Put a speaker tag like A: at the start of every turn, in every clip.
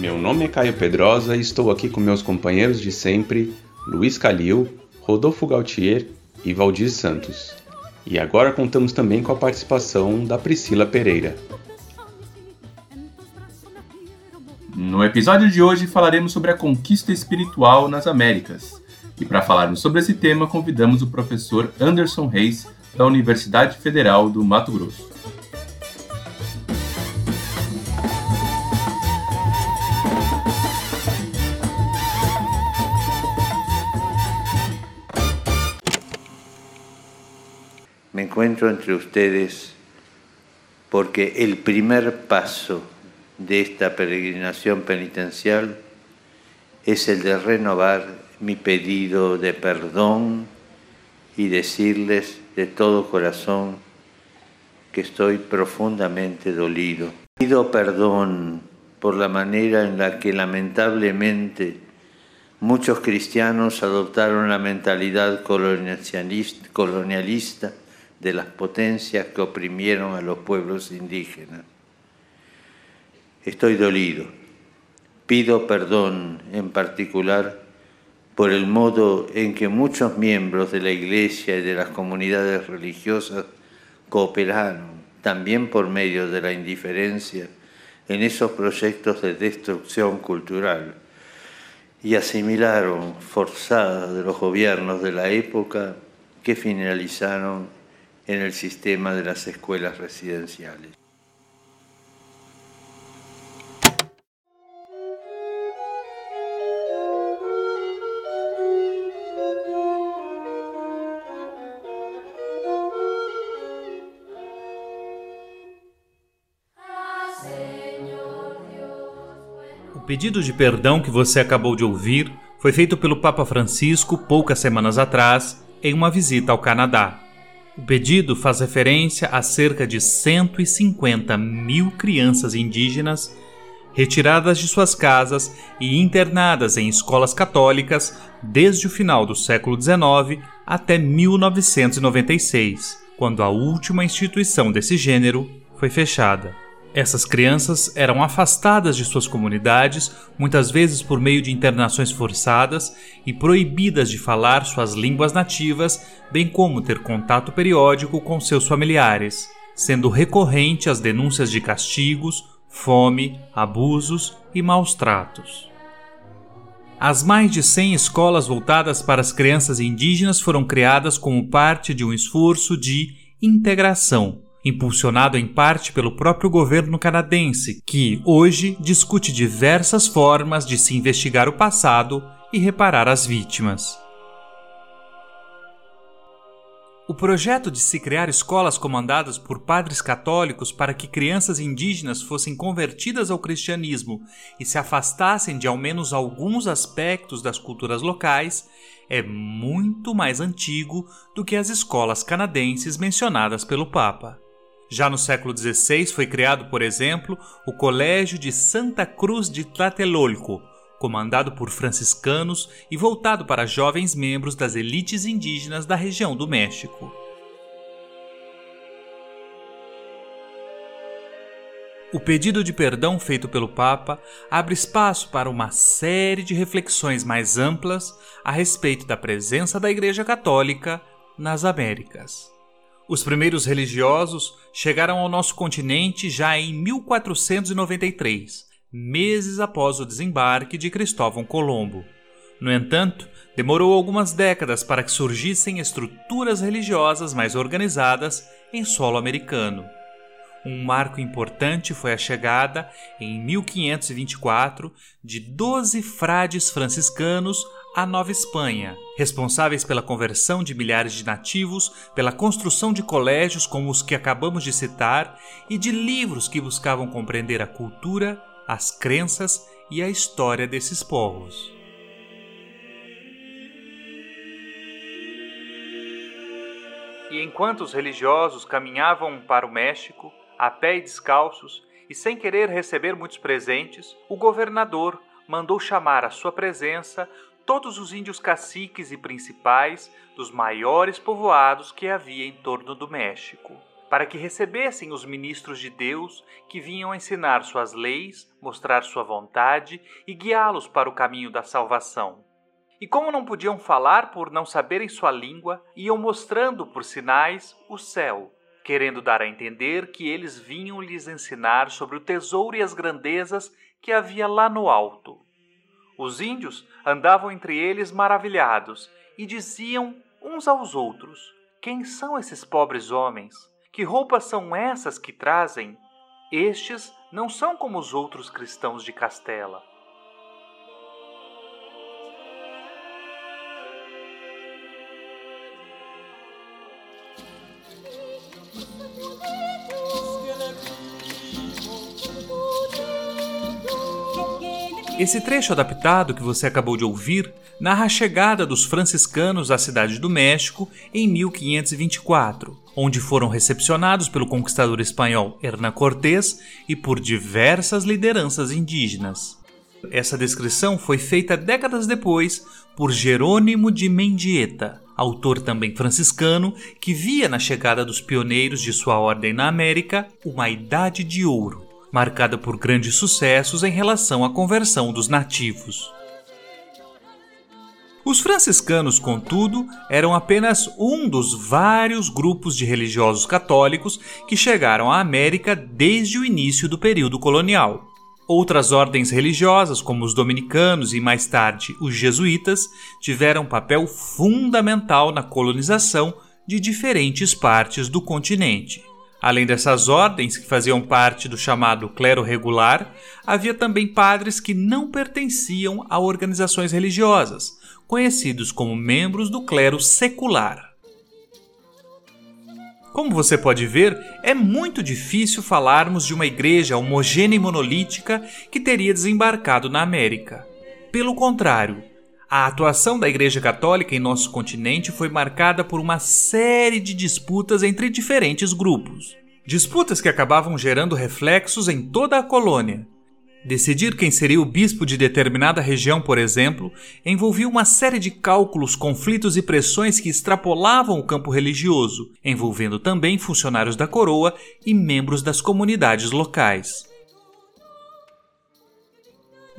A: Meu nome é Caio Pedrosa e estou aqui com meus companheiros de sempre, Luiz Calil, Rodolfo Gautier e Valdir Santos. E agora contamos também com a participação da Priscila Pereira.
B: No episódio de hoje falaremos sobre a conquista espiritual nas Américas. E para falarmos sobre esse tema, convidamos o professor Anderson Reis, da Universidade Federal do Mato Grosso.
C: Encuentro entre ustedes porque el primer paso de esta peregrinación penitencial es el de renovar mi pedido de perdón y decirles de todo corazón que estoy profundamente dolido. Pido perdón por la manera en la que lamentablemente muchos cristianos adoptaron la mentalidad colonialista de las potencias que oprimieron a los pueblos indígenas. Estoy dolido. Pido perdón en particular por el modo en que muchos miembros de la Iglesia y de las comunidades religiosas cooperaron, también por medio de la indiferencia, en esos proyectos de destrucción cultural y asimilaron forzadas de los gobiernos de la época que finalizaron en el sistema de las escuelas residenciales.
D: pedido de perdão que você acabou de ouvir foi feito pelo Papa Francisco poucas semanas atrás, em uma visita ao Canadá. O pedido faz referência a cerca de 150 mil crianças indígenas retiradas de suas casas e internadas em escolas católicas desde o final do século XIX até 1996, quando a última instituição desse gênero foi fechada. Essas crianças eram afastadas de suas comunidades, muitas vezes por meio de internações forçadas e proibidas de falar suas línguas nativas, bem como ter contato periódico com seus familiares, sendo recorrente as denúncias de castigos, fome, abusos e maus tratos. As mais de 100 escolas voltadas para as crianças indígenas foram criadas como parte de um esforço de integração impulsionado em parte pelo próprio governo canadense, que hoje discute diversas formas de se investigar o passado e reparar as vítimas. O projeto de se criar escolas comandadas por padres católicos para que crianças indígenas fossem convertidas ao cristianismo e se afastassem de ao menos alguns aspectos das culturas locais é muito mais antigo do que as escolas canadenses mencionadas pelo Papa. Já no século XVI foi criado, por exemplo, o Colégio de Santa Cruz de Tlatelolco, comandado por franciscanos e voltado para jovens membros das elites indígenas da região do México. O pedido de perdão feito pelo Papa abre espaço para uma série de reflexões mais amplas a respeito da presença da Igreja Católica nas Américas. Os primeiros religiosos chegaram ao nosso continente já em 1493, meses após o desembarque de Cristóvão Colombo. No entanto, demorou algumas décadas para que surgissem estruturas religiosas mais organizadas em solo americano. Um marco importante foi a chegada, em 1524, de doze frades franciscanos a Nova Espanha, responsáveis pela conversão de milhares de nativos, pela construção de colégios como os que acabamos de citar e de livros que buscavam compreender a cultura, as crenças e a história desses povos. E enquanto os religiosos caminhavam para o México, a pé e descalços, e sem querer receber muitos presentes, o governador mandou chamar à sua presença todos os índios caciques e principais dos maiores povoados que havia em torno do México, para que recebessem os ministros de Deus que vinham ensinar suas leis, mostrar sua vontade e guiá-los para o caminho da salvação. E como não podiam falar por não saberem sua língua, iam mostrando por sinais o céu, querendo dar a entender que eles vinham lhes ensinar sobre o tesouro e as grandezas que havia lá no alto. Os índios andavam entre eles maravilhados e diziam uns aos outros: Quem são esses pobres homens? Que roupas são essas que trazem? Estes não são como os outros cristãos de Castela. Esse trecho adaptado que você acabou de ouvir narra a chegada dos franciscanos à cidade do México em 1524, onde foram recepcionados pelo conquistador espanhol Hernán Cortés e por diversas lideranças indígenas. Essa descrição foi feita décadas depois por Jerônimo de Mendieta, autor também franciscano, que via na chegada dos pioneiros de sua ordem na América uma idade de ouro marcada por grandes sucessos em relação à conversão dos nativos. Os franciscanos, contudo, eram apenas um dos vários grupos de religiosos católicos que chegaram à América desde o início do período colonial. Outras ordens religiosas, como os dominicanos e mais tarde os jesuítas, tiveram papel fundamental na colonização de diferentes partes do continente. Além dessas ordens, que faziam parte do chamado clero regular, havia também padres que não pertenciam a organizações religiosas, conhecidos como membros do clero secular. Como você pode ver, é muito difícil falarmos de uma igreja homogênea e monolítica que teria desembarcado na América. Pelo contrário, a atuação da Igreja Católica em nosso continente foi marcada por uma série de disputas entre diferentes grupos. Disputas que acabavam gerando reflexos em toda a colônia. Decidir quem seria o bispo de determinada região, por exemplo, envolvia uma série de cálculos, conflitos e pressões que extrapolavam o campo religioso, envolvendo também funcionários da coroa e membros das comunidades locais.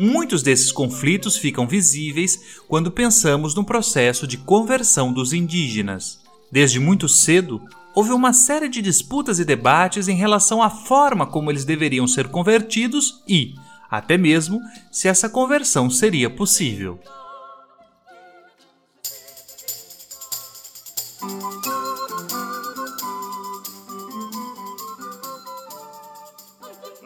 D: Muitos desses conflitos ficam visíveis quando pensamos no processo de conversão dos indígenas. Desde muito cedo, houve uma série de disputas e debates em relação à forma como eles deveriam ser convertidos e, até mesmo, se essa conversão seria possível.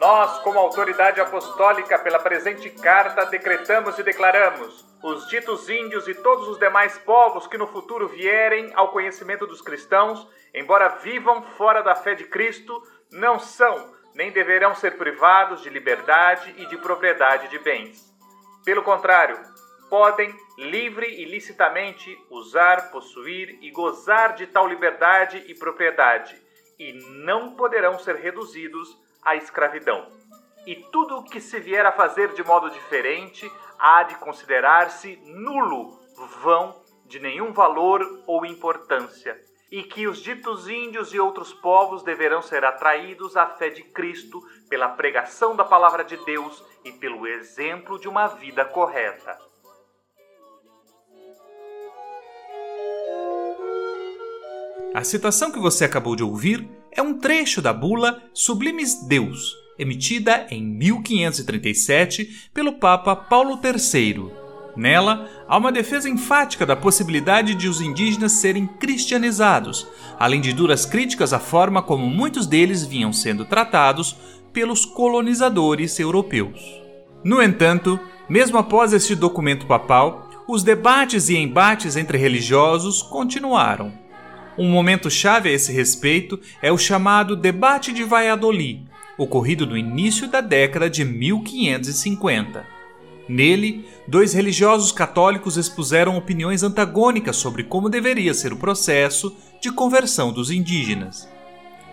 E: Nós, como autoridade apostólica, pela presente carta, decretamos e declaramos: os ditos índios e todos os demais povos que no futuro vierem ao conhecimento dos cristãos, embora vivam fora da fé de Cristo, não são nem deverão ser privados de liberdade e de propriedade de bens. Pelo contrário, podem livre e licitamente usar, possuir e gozar de tal liberdade e propriedade, e não poderão ser reduzidos a escravidão. E tudo o que se vier a fazer de modo diferente há de considerar-se nulo, vão, de nenhum valor ou importância, e que os ditos índios e outros povos deverão ser atraídos à fé de Cristo pela pregação da palavra de Deus e pelo exemplo de uma vida correta.
D: A citação que você acabou de ouvir é um trecho da bula Sublimes Deus, emitida em 1537 pelo Papa Paulo III. Nela, há uma defesa enfática da possibilidade de os indígenas serem cristianizados, além de duras críticas à forma como muitos deles vinham sendo tratados pelos colonizadores europeus. No entanto, mesmo após este documento papal, os debates e embates entre religiosos continuaram. Um momento chave a esse respeito é o chamado Debate de Valladolid, ocorrido no início da década de 1550. Nele, dois religiosos católicos expuseram opiniões antagônicas sobre como deveria ser o processo de conversão dos indígenas.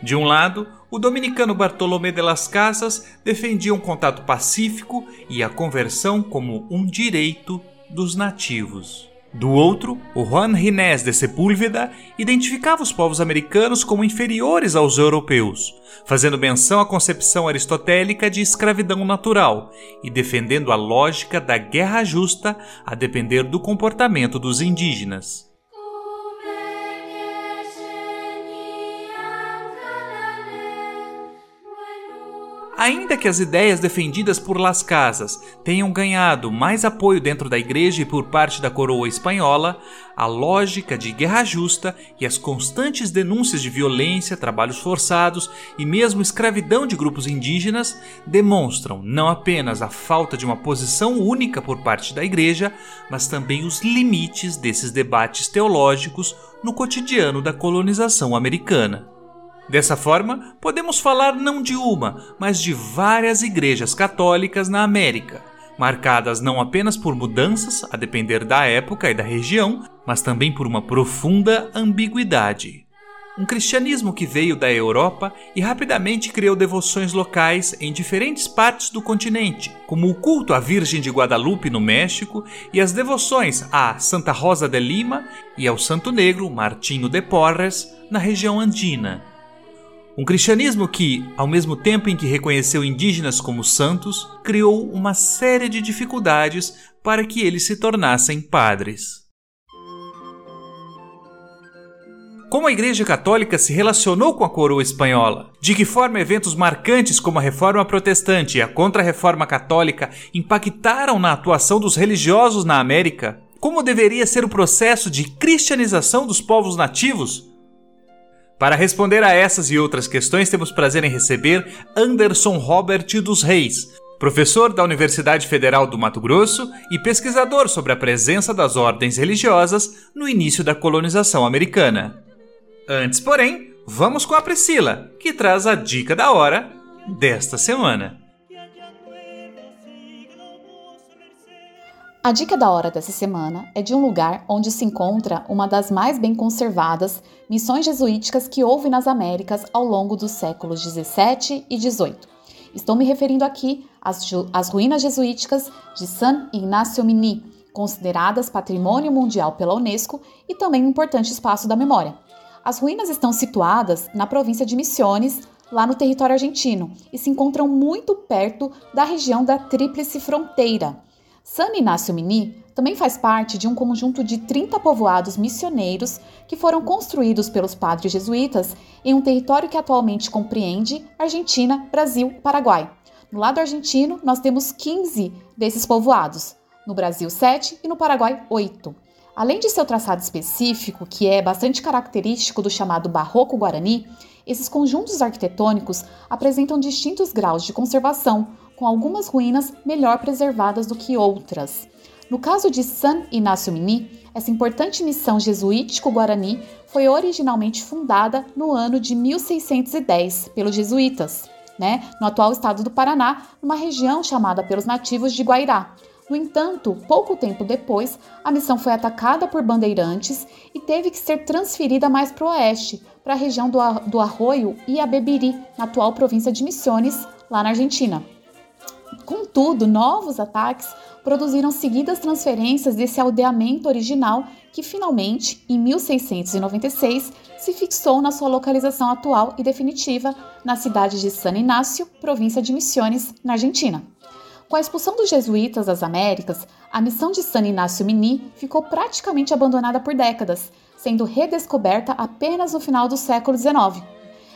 D: De um lado, o dominicano Bartolomé de las Casas defendia um contato pacífico e a conversão como um direito dos nativos. Do outro, o Juan Ginés de Sepúlveda identificava os povos americanos como inferiores aos europeus, fazendo menção à concepção aristotélica de escravidão natural e defendendo a lógica da guerra justa a depender do comportamento dos indígenas. Ainda que as ideias defendidas por Las Casas tenham ganhado mais apoio dentro da igreja e por parte da coroa espanhola, a lógica de guerra justa e as constantes denúncias de violência, trabalhos forçados e mesmo escravidão de grupos indígenas demonstram não apenas a falta de uma posição única por parte da igreja, mas também os limites desses debates teológicos no cotidiano da colonização americana. Dessa forma, podemos falar não de uma, mas de várias igrejas católicas na América, marcadas não apenas por mudanças, a depender da época e da região, mas também por uma profunda ambiguidade. Um cristianismo que veio da Europa e rapidamente criou devoções locais em diferentes partes do continente, como o culto à Virgem de Guadalupe no México e as devoções a Santa Rosa de Lima e ao Santo Negro Martinho de Porres na região andina. Um cristianismo que, ao mesmo tempo em que reconheceu indígenas como santos, criou uma série de dificuldades para que eles se tornassem padres. Como a Igreja Católica se relacionou com a coroa espanhola? De que forma eventos marcantes como a Reforma Protestante e a Contra-Reforma Católica impactaram na atuação dos religiosos na América? Como deveria ser o processo de cristianização dos povos nativos? Para responder a essas e outras questões, temos prazer em receber Anderson Robert dos Reis, professor da Universidade Federal do Mato Grosso e pesquisador sobre a presença das ordens religiosas no início da colonização americana. Antes, porém, vamos com a Priscila, que traz a dica da hora desta semana.
F: A dica da hora dessa semana é de um lugar onde se encontra uma das mais bem conservadas missões jesuíticas que houve nas Américas ao longo dos séculos 17 e 18. Estou me referindo aqui às, às ruínas jesuíticas de San Ignacio Mini, consideradas patrimônio mundial pela Unesco e também um importante espaço da memória. As ruínas estão situadas na província de Misiones, lá no território argentino, e se encontram muito perto da região da Tríplice Fronteira San Inácio Mini também faz parte de um conjunto de 30 povoados missioneiros que foram construídos pelos padres jesuítas em um território que atualmente compreende Argentina, Brasil e Paraguai. No lado argentino, nós temos 15 desses povoados, no Brasil 7 e no Paraguai 8. Além de seu traçado específico, que é bastante característico do chamado Barroco Guarani, esses conjuntos arquitetônicos apresentam distintos graus de conservação, com algumas ruínas melhor preservadas do que outras. No caso de San Inácio Mini, essa importante missão jesuítico-guarani foi originalmente fundada no ano de 1610 pelos jesuítas, né, no atual estado do Paraná, numa região chamada pelos nativos de Guairá. No entanto, pouco tempo depois, a missão foi atacada por bandeirantes e teve que ser transferida mais para o oeste, para a região do, do Arroio e na atual província de Misiones, lá na Argentina. Contudo, novos ataques produziram seguidas transferências desse aldeamento original que finalmente, em 1696, se fixou na sua localização atual e definitiva na cidade de San Inácio, província de Misiones, na Argentina. Com a expulsão dos jesuítas das Américas, a missão de San Inácio Mini ficou praticamente abandonada por décadas, sendo redescoberta apenas no final do século XIX.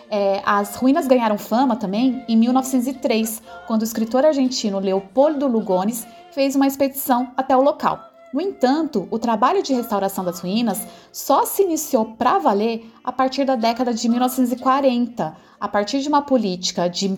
F: É, as ruínas ganharam fama também em 1903, quando o escritor argentino Leopoldo Lugones fez uma expedição até o local. No entanto, o trabalho de restauração das ruínas só se iniciou para valer a partir da década de 1940, a partir de uma política de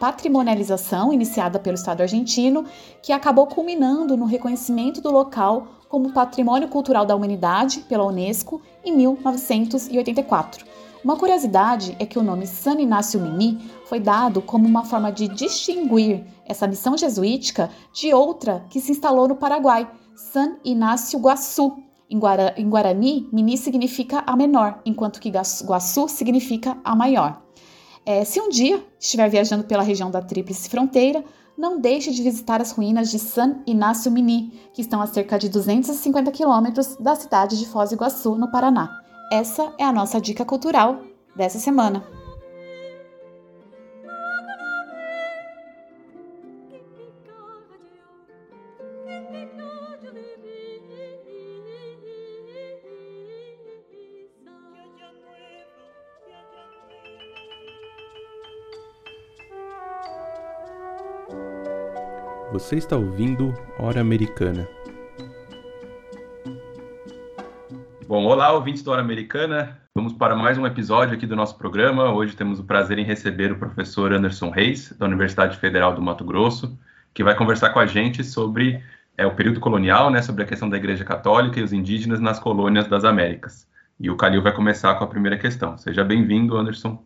F: patrimonialização iniciada pelo Estado argentino, que acabou culminando no reconhecimento do local como Patrimônio Cultural da Humanidade pela Unesco em 1984. Uma curiosidade é que o nome San Inácio Mini foi dado como uma forma de distinguir essa missão jesuítica de outra que se instalou no Paraguai, San Inácio Guaçu. Em, Guara, em Guarani, Mini significa a menor, enquanto que Guaçu significa a maior. É, se um dia estiver viajando pela região da Tríplice Fronteira, não deixe de visitar as ruínas de San Inácio Mini, que estão a cerca de 250 quilômetros da cidade de Foz do Iguaçu, no Paraná. Essa é a nossa dica cultural dessa semana.
A: Você está ouvindo Hora Americana.
B: Bom, olá, ouvintes da Hora Americana. Vamos para mais um episódio aqui do nosso programa. Hoje temos o prazer em receber o professor Anderson Reis, da Universidade Federal do Mato Grosso, que vai conversar com a gente sobre é, o período colonial, né, sobre a questão da Igreja Católica e os indígenas nas colônias das Américas. E o Calil vai começar com a primeira questão. Seja bem-vindo, Anderson.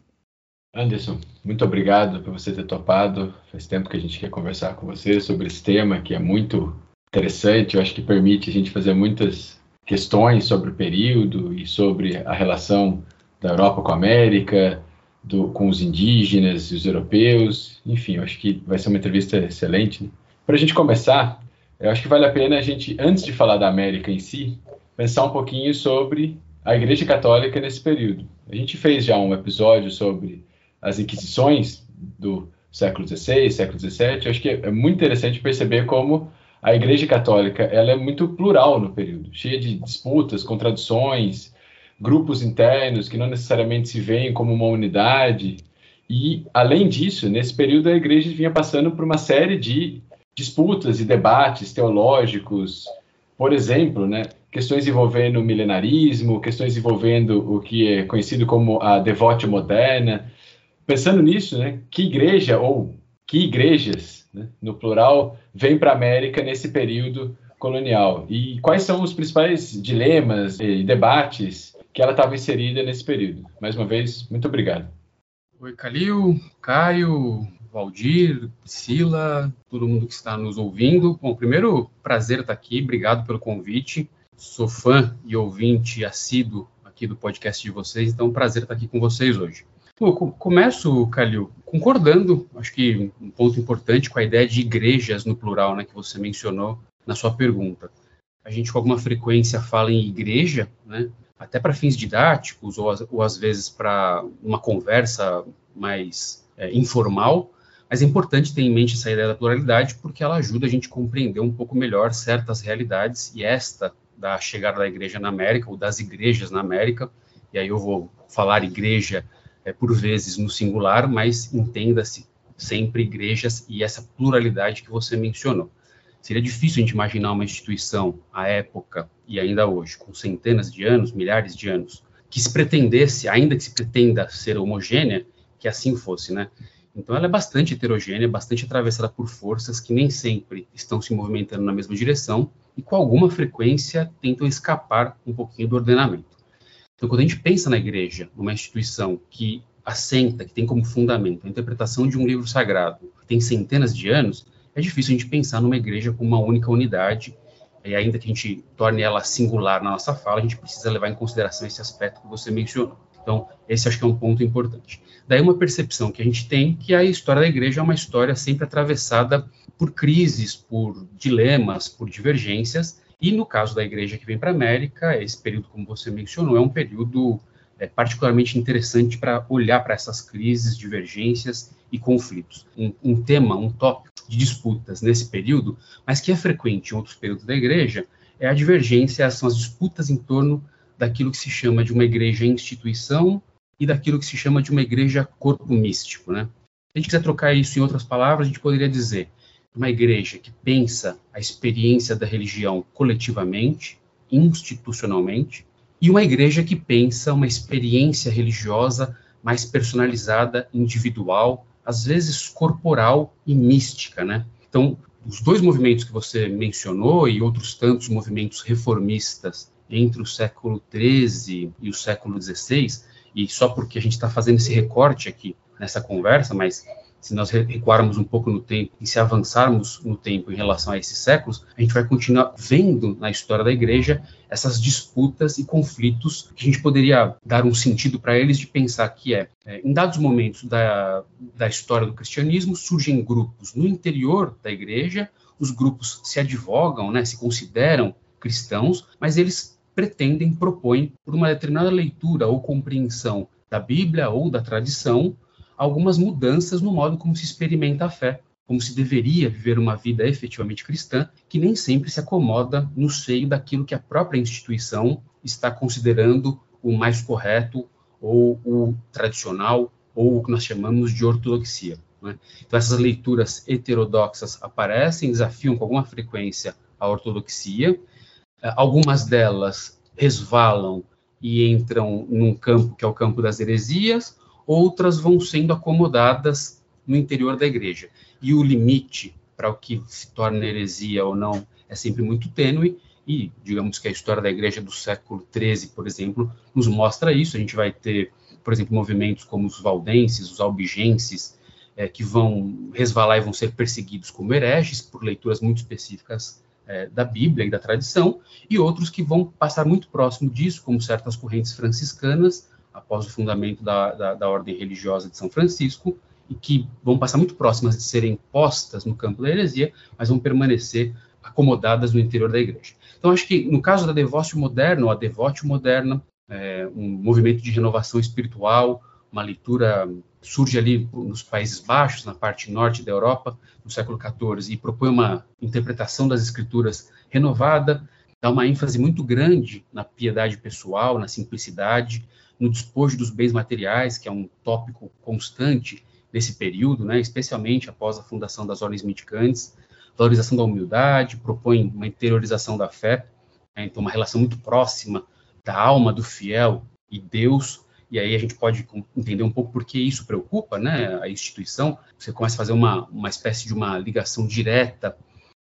G: Anderson, muito obrigado por você ter topado. Faz tempo que a gente quer conversar com você sobre esse tema que é muito interessante. Eu acho que permite a gente fazer muitas questões sobre o período e sobre a relação da Europa com a América, do, com os indígenas e os europeus. Enfim, eu acho que vai ser uma entrevista excelente. Né? Para a gente começar, eu acho que vale a pena a gente, antes de falar da América em si, pensar um pouquinho sobre a Igreja Católica nesse período. A gente fez já um episódio sobre as inquisições do século XVI, século XVII, acho que é muito interessante perceber como a Igreja Católica ela é muito plural no período, cheia de disputas, contradições, grupos internos que não necessariamente se veem como uma unidade. E, além disso, nesse período a Igreja vinha passando por uma série de disputas e debates teológicos, por exemplo, né, questões envolvendo o milenarismo, questões envolvendo o que é conhecido como a devote moderna, pensando nisso, né, que igreja ou que igrejas, né, no plural, vem para a América nesse período colonial? E quais são os principais dilemas e debates que ela estava inserida nesse período? Mais uma vez, muito obrigado.
H: Oi, Calil, Caio, Valdir, Priscila, todo mundo que está nos ouvindo. Bom, primeiro, prazer estar aqui, obrigado pelo convite. Sou fã e ouvinte assíduo aqui do podcast de vocês, então prazer estar aqui com vocês hoje. Eu começo, Calil, concordando, acho que um ponto importante com a ideia de igrejas no plural, né, que você mencionou na sua pergunta. A gente com alguma frequência fala em igreja, né, até para fins didáticos ou, ou às vezes para uma conversa mais é, informal, mas é importante ter em mente essa ideia da pluralidade porque ela ajuda a gente a compreender um pouco melhor certas realidades e esta da chegada da igreja na América ou das igrejas na América, e aí eu vou falar igreja é, por vezes no singular, mas entenda-se sempre igrejas e essa pluralidade que você mencionou. Seria difícil a gente imaginar uma instituição à época e ainda hoje, com centenas de anos, milhares de anos, que se pretendesse, ainda que se pretenda ser homogênea, que assim fosse, né? Então ela é bastante heterogênea, bastante atravessada por forças que nem sempre estão se movimentando na mesma direção e com alguma frequência tentam escapar um pouquinho do ordenamento. Então, quando a gente pensa na igreja, numa instituição que assenta, que tem como fundamento a interpretação de um livro sagrado, que tem centenas de anos, é difícil a gente pensar numa igreja com uma única unidade, e ainda que a gente torne ela singular na nossa fala, a gente precisa levar em consideração esse aspecto que você mencionou. Então, esse acho que é um ponto importante. Daí uma percepção que a gente tem que a história da igreja é uma história sempre atravessada por crises, por dilemas, por divergências, e no caso da igreja que vem para a América, esse período, como você mencionou, é um período é, particularmente interessante para olhar para essas crises, divergências e conflitos. Um, um, tema, um tópico de disputas nesse período, mas que é frequente em outros períodos da igreja, é a divergência, são as disputas em torno daquilo que se chama de uma igreja instituição e daquilo que se chama de uma igreja corpo místico, né? Se a gente quiser trocar isso em outras palavras, a gente poderia dizer uma igreja que pensa a experiência da religião coletivamente, institucionalmente, e uma igreja que pensa uma experiência religiosa mais personalizada, individual, às vezes corporal e mística, né? Então, os dois movimentos que você mencionou e outros tantos movimentos reformistas entre o século XIII e o século XVI, e só porque a gente está fazendo esse recorte aqui nessa conversa, mas se nós recuarmos um pouco no tempo e se avançarmos no tempo em relação a esses séculos, a gente vai continuar vendo na história da igreja essas disputas e conflitos que a gente poderia dar um sentido para eles de pensar que é, é, em dados momentos da, da história do cristianismo, surgem grupos no interior da igreja, os grupos se advogam, né, se consideram cristãos, mas eles pretendem, propõem, por uma determinada leitura ou compreensão da Bíblia ou da tradição, algumas mudanças no modo como se experimenta a fé, como se deveria viver uma vida efetivamente cristã, que nem sempre se acomoda no seio daquilo que a própria instituição está considerando o mais correto ou o tradicional ou o que nós chamamos de ortodoxia. Né? Então essas leituras heterodoxas aparecem, desafiam com alguma frequência a ortodoxia. Eh, algumas delas resvalam e entram num campo que é o campo das heresias, outras vão sendo acomodadas no interior da igreja. E o limite para o que se torna heresia ou não é sempre muito tênue, e digamos que a história da igreja do século XIII, por exemplo, nos mostra isso. A gente vai ter, por exemplo, movimentos como os valdenses, os albigenses, é, que vão resvalar e vão ser perseguidos como hereges por leituras muito específicas é, da Bíblia e da tradição, e outros que vão passar muito próximo disso, como certas correntes franciscanas, após o fundamento da, da, da, ordem religiosa de São Francisco, e que vão passar muito próximas de serem postas no campo da heresia, mas vão permanecer acomodadas no interior da igreja. Então, acho que no caso da devócio moderna, ou a devote moderna, é, um movimento de renovação espiritual, uma leitura surge ali nos Países Baixos, na parte norte da Europa, no século XIV, e propõe uma interpretação das escrituras renovada, dá uma ênfase muito grande na piedade pessoal, na simplicidade, no despojo dos bens materiais, que é um tópico constante nesse período, né, especialmente após a fundação das ordens mendicantes, valorização da humildade, propõe uma interiorização da fé, né, então uma relação muito próxima da alma do fiel e Deus, e aí a gente pode entender um pouco por que isso preocupa né, a instituição, você começa a fazer uma, uma espécie de uma ligação direta,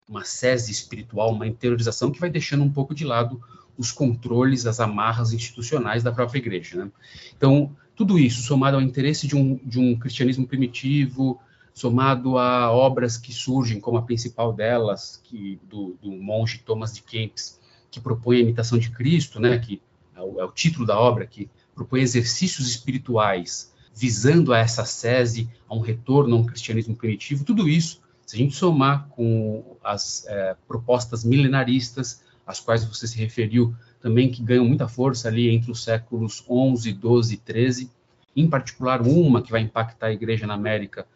H: uma sese espiritual, uma interiorização que vai deixando um pouco de lado os controles, as amarras institucionais da própria igreja. Né? Então, tudo isso, somado ao interesse de um, de um cristianismo primitivo, somado a obras que surgem, como a principal delas, que do, do monge Thomas de Kempis, que propõe a imitação de Cristo, né, que é o, é o título da obra, que propõe exercícios espirituais visando a essa sese, a um retorno a um cristianismo primitivo, tudo isso, se a gente somar com as é, propostas milenaristas, às quais você se referiu, também que ganham muita força ali entre os séculos 11, 12 e 13, em particular uma que vai impactar a igreja na América,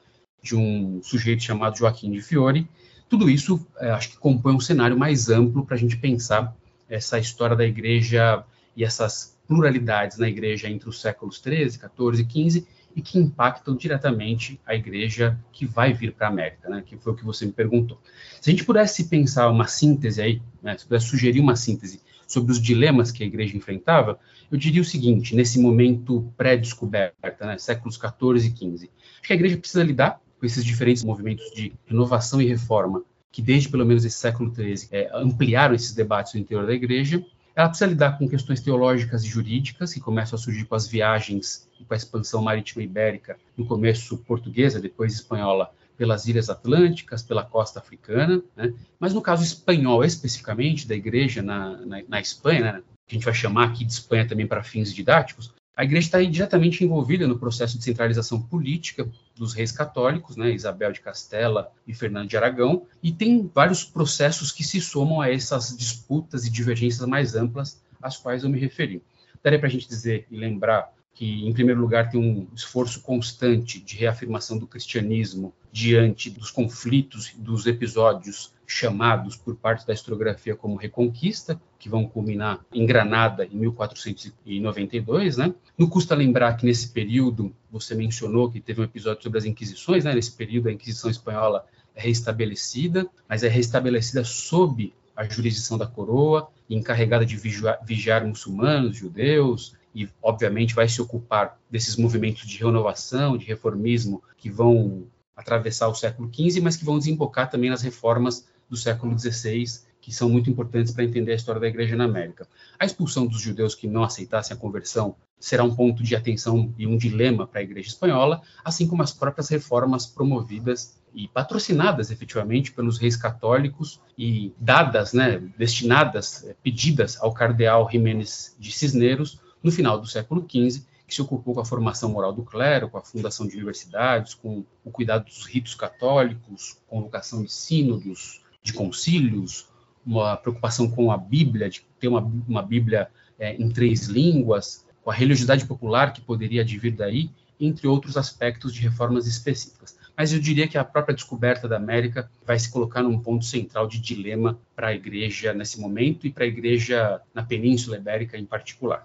H: de um sujeito chamado Joaquim de Fiore. Tudo isso, é, acho que compõe um cenário mais amplo para a gente pensar essa história da igreja e essas pluralidades na igreja entre os séculos 13, 14 e 15 e que impactam diretamente a igreja que vai vir para a América, né, que foi o que você me perguntou. Se a gente pudesse pensar uma síntese aí, né, se pudesse sugerir uma síntese sobre os dilemas que a igreja enfrentava, eu diria o seguinte, nesse momento pré-descoberta, né, séculos 14 e 15, acho que a igreja precisa lidar com esses diferentes movimentos de renovação e reforma que desde pelo menos esse século 13 é, ampliaram esses debates no interior da igreja, ela precisa lidar com questões teológicas e jurídicas, que começam a surgir com as viagens e com a expansão marítima ibérica, no começo portuguesa, depois espanhola, pelas ilhas atlânticas, pela costa africana, né? mas no caso espanhol especificamente, da igreja na, na, na Espanha, né? que a gente vai chamar aqui de Espanha também para fins didáticos, a igreja está diretamente envolvida no processo de centralização política dos reis católicos, né, Isabel de Castela e Fernando de Aragão, e tem vários processos que se somam a essas disputas e divergências mais amplas às quais eu me referi. Daria para a gente dizer e lembrar que, em primeiro lugar, tem um esforço constante de reafirmação do cristianismo diante dos conflitos, dos episódios chamados por parte da historiografia como Reconquista, que vão culminar em Granada em 1492, né? Não custa lembrar que nesse período, você mencionou que teve um episódio sobre as Inquisições, né? Nesse período, a Inquisição Espanhola é restabelecida, mas é restabelecida sob a jurisdição da coroa, encarregada de vigiar, vigiar muçulmanos, judeus, e obviamente vai se ocupar desses movimentos de renovação, de reformismo que vão atravessar o século XV, mas que vão desembocar também nas reformas do século XVI, que são muito importantes para entender a história da Igreja na América. A expulsão dos judeus que não aceitassem a conversão será um ponto de atenção e um dilema para a Igreja espanhola, assim como as próprias reformas promovidas e patrocinadas efetivamente pelos reis católicos e dadas, né, destinadas, eh, pedidas ao cardeal Jiménez de Cisneros no final do século XV, que se ocupou com a formação moral do clero, com a fundação de universidades, com o cuidado dos ritos católicos, convocação de sínodos, de concílios, uma preocupação com a Bíblia, de ter uma, uma Bíblia é, em três línguas, com a religiosidade popular que poderia advir daí, entre outros aspectos de reformas específicas. Mas eu diria que a própria descoberta da América vai se colocar num ponto central de dilema para a igreja nesse momento e para a igreja na Península Ibérica em particular.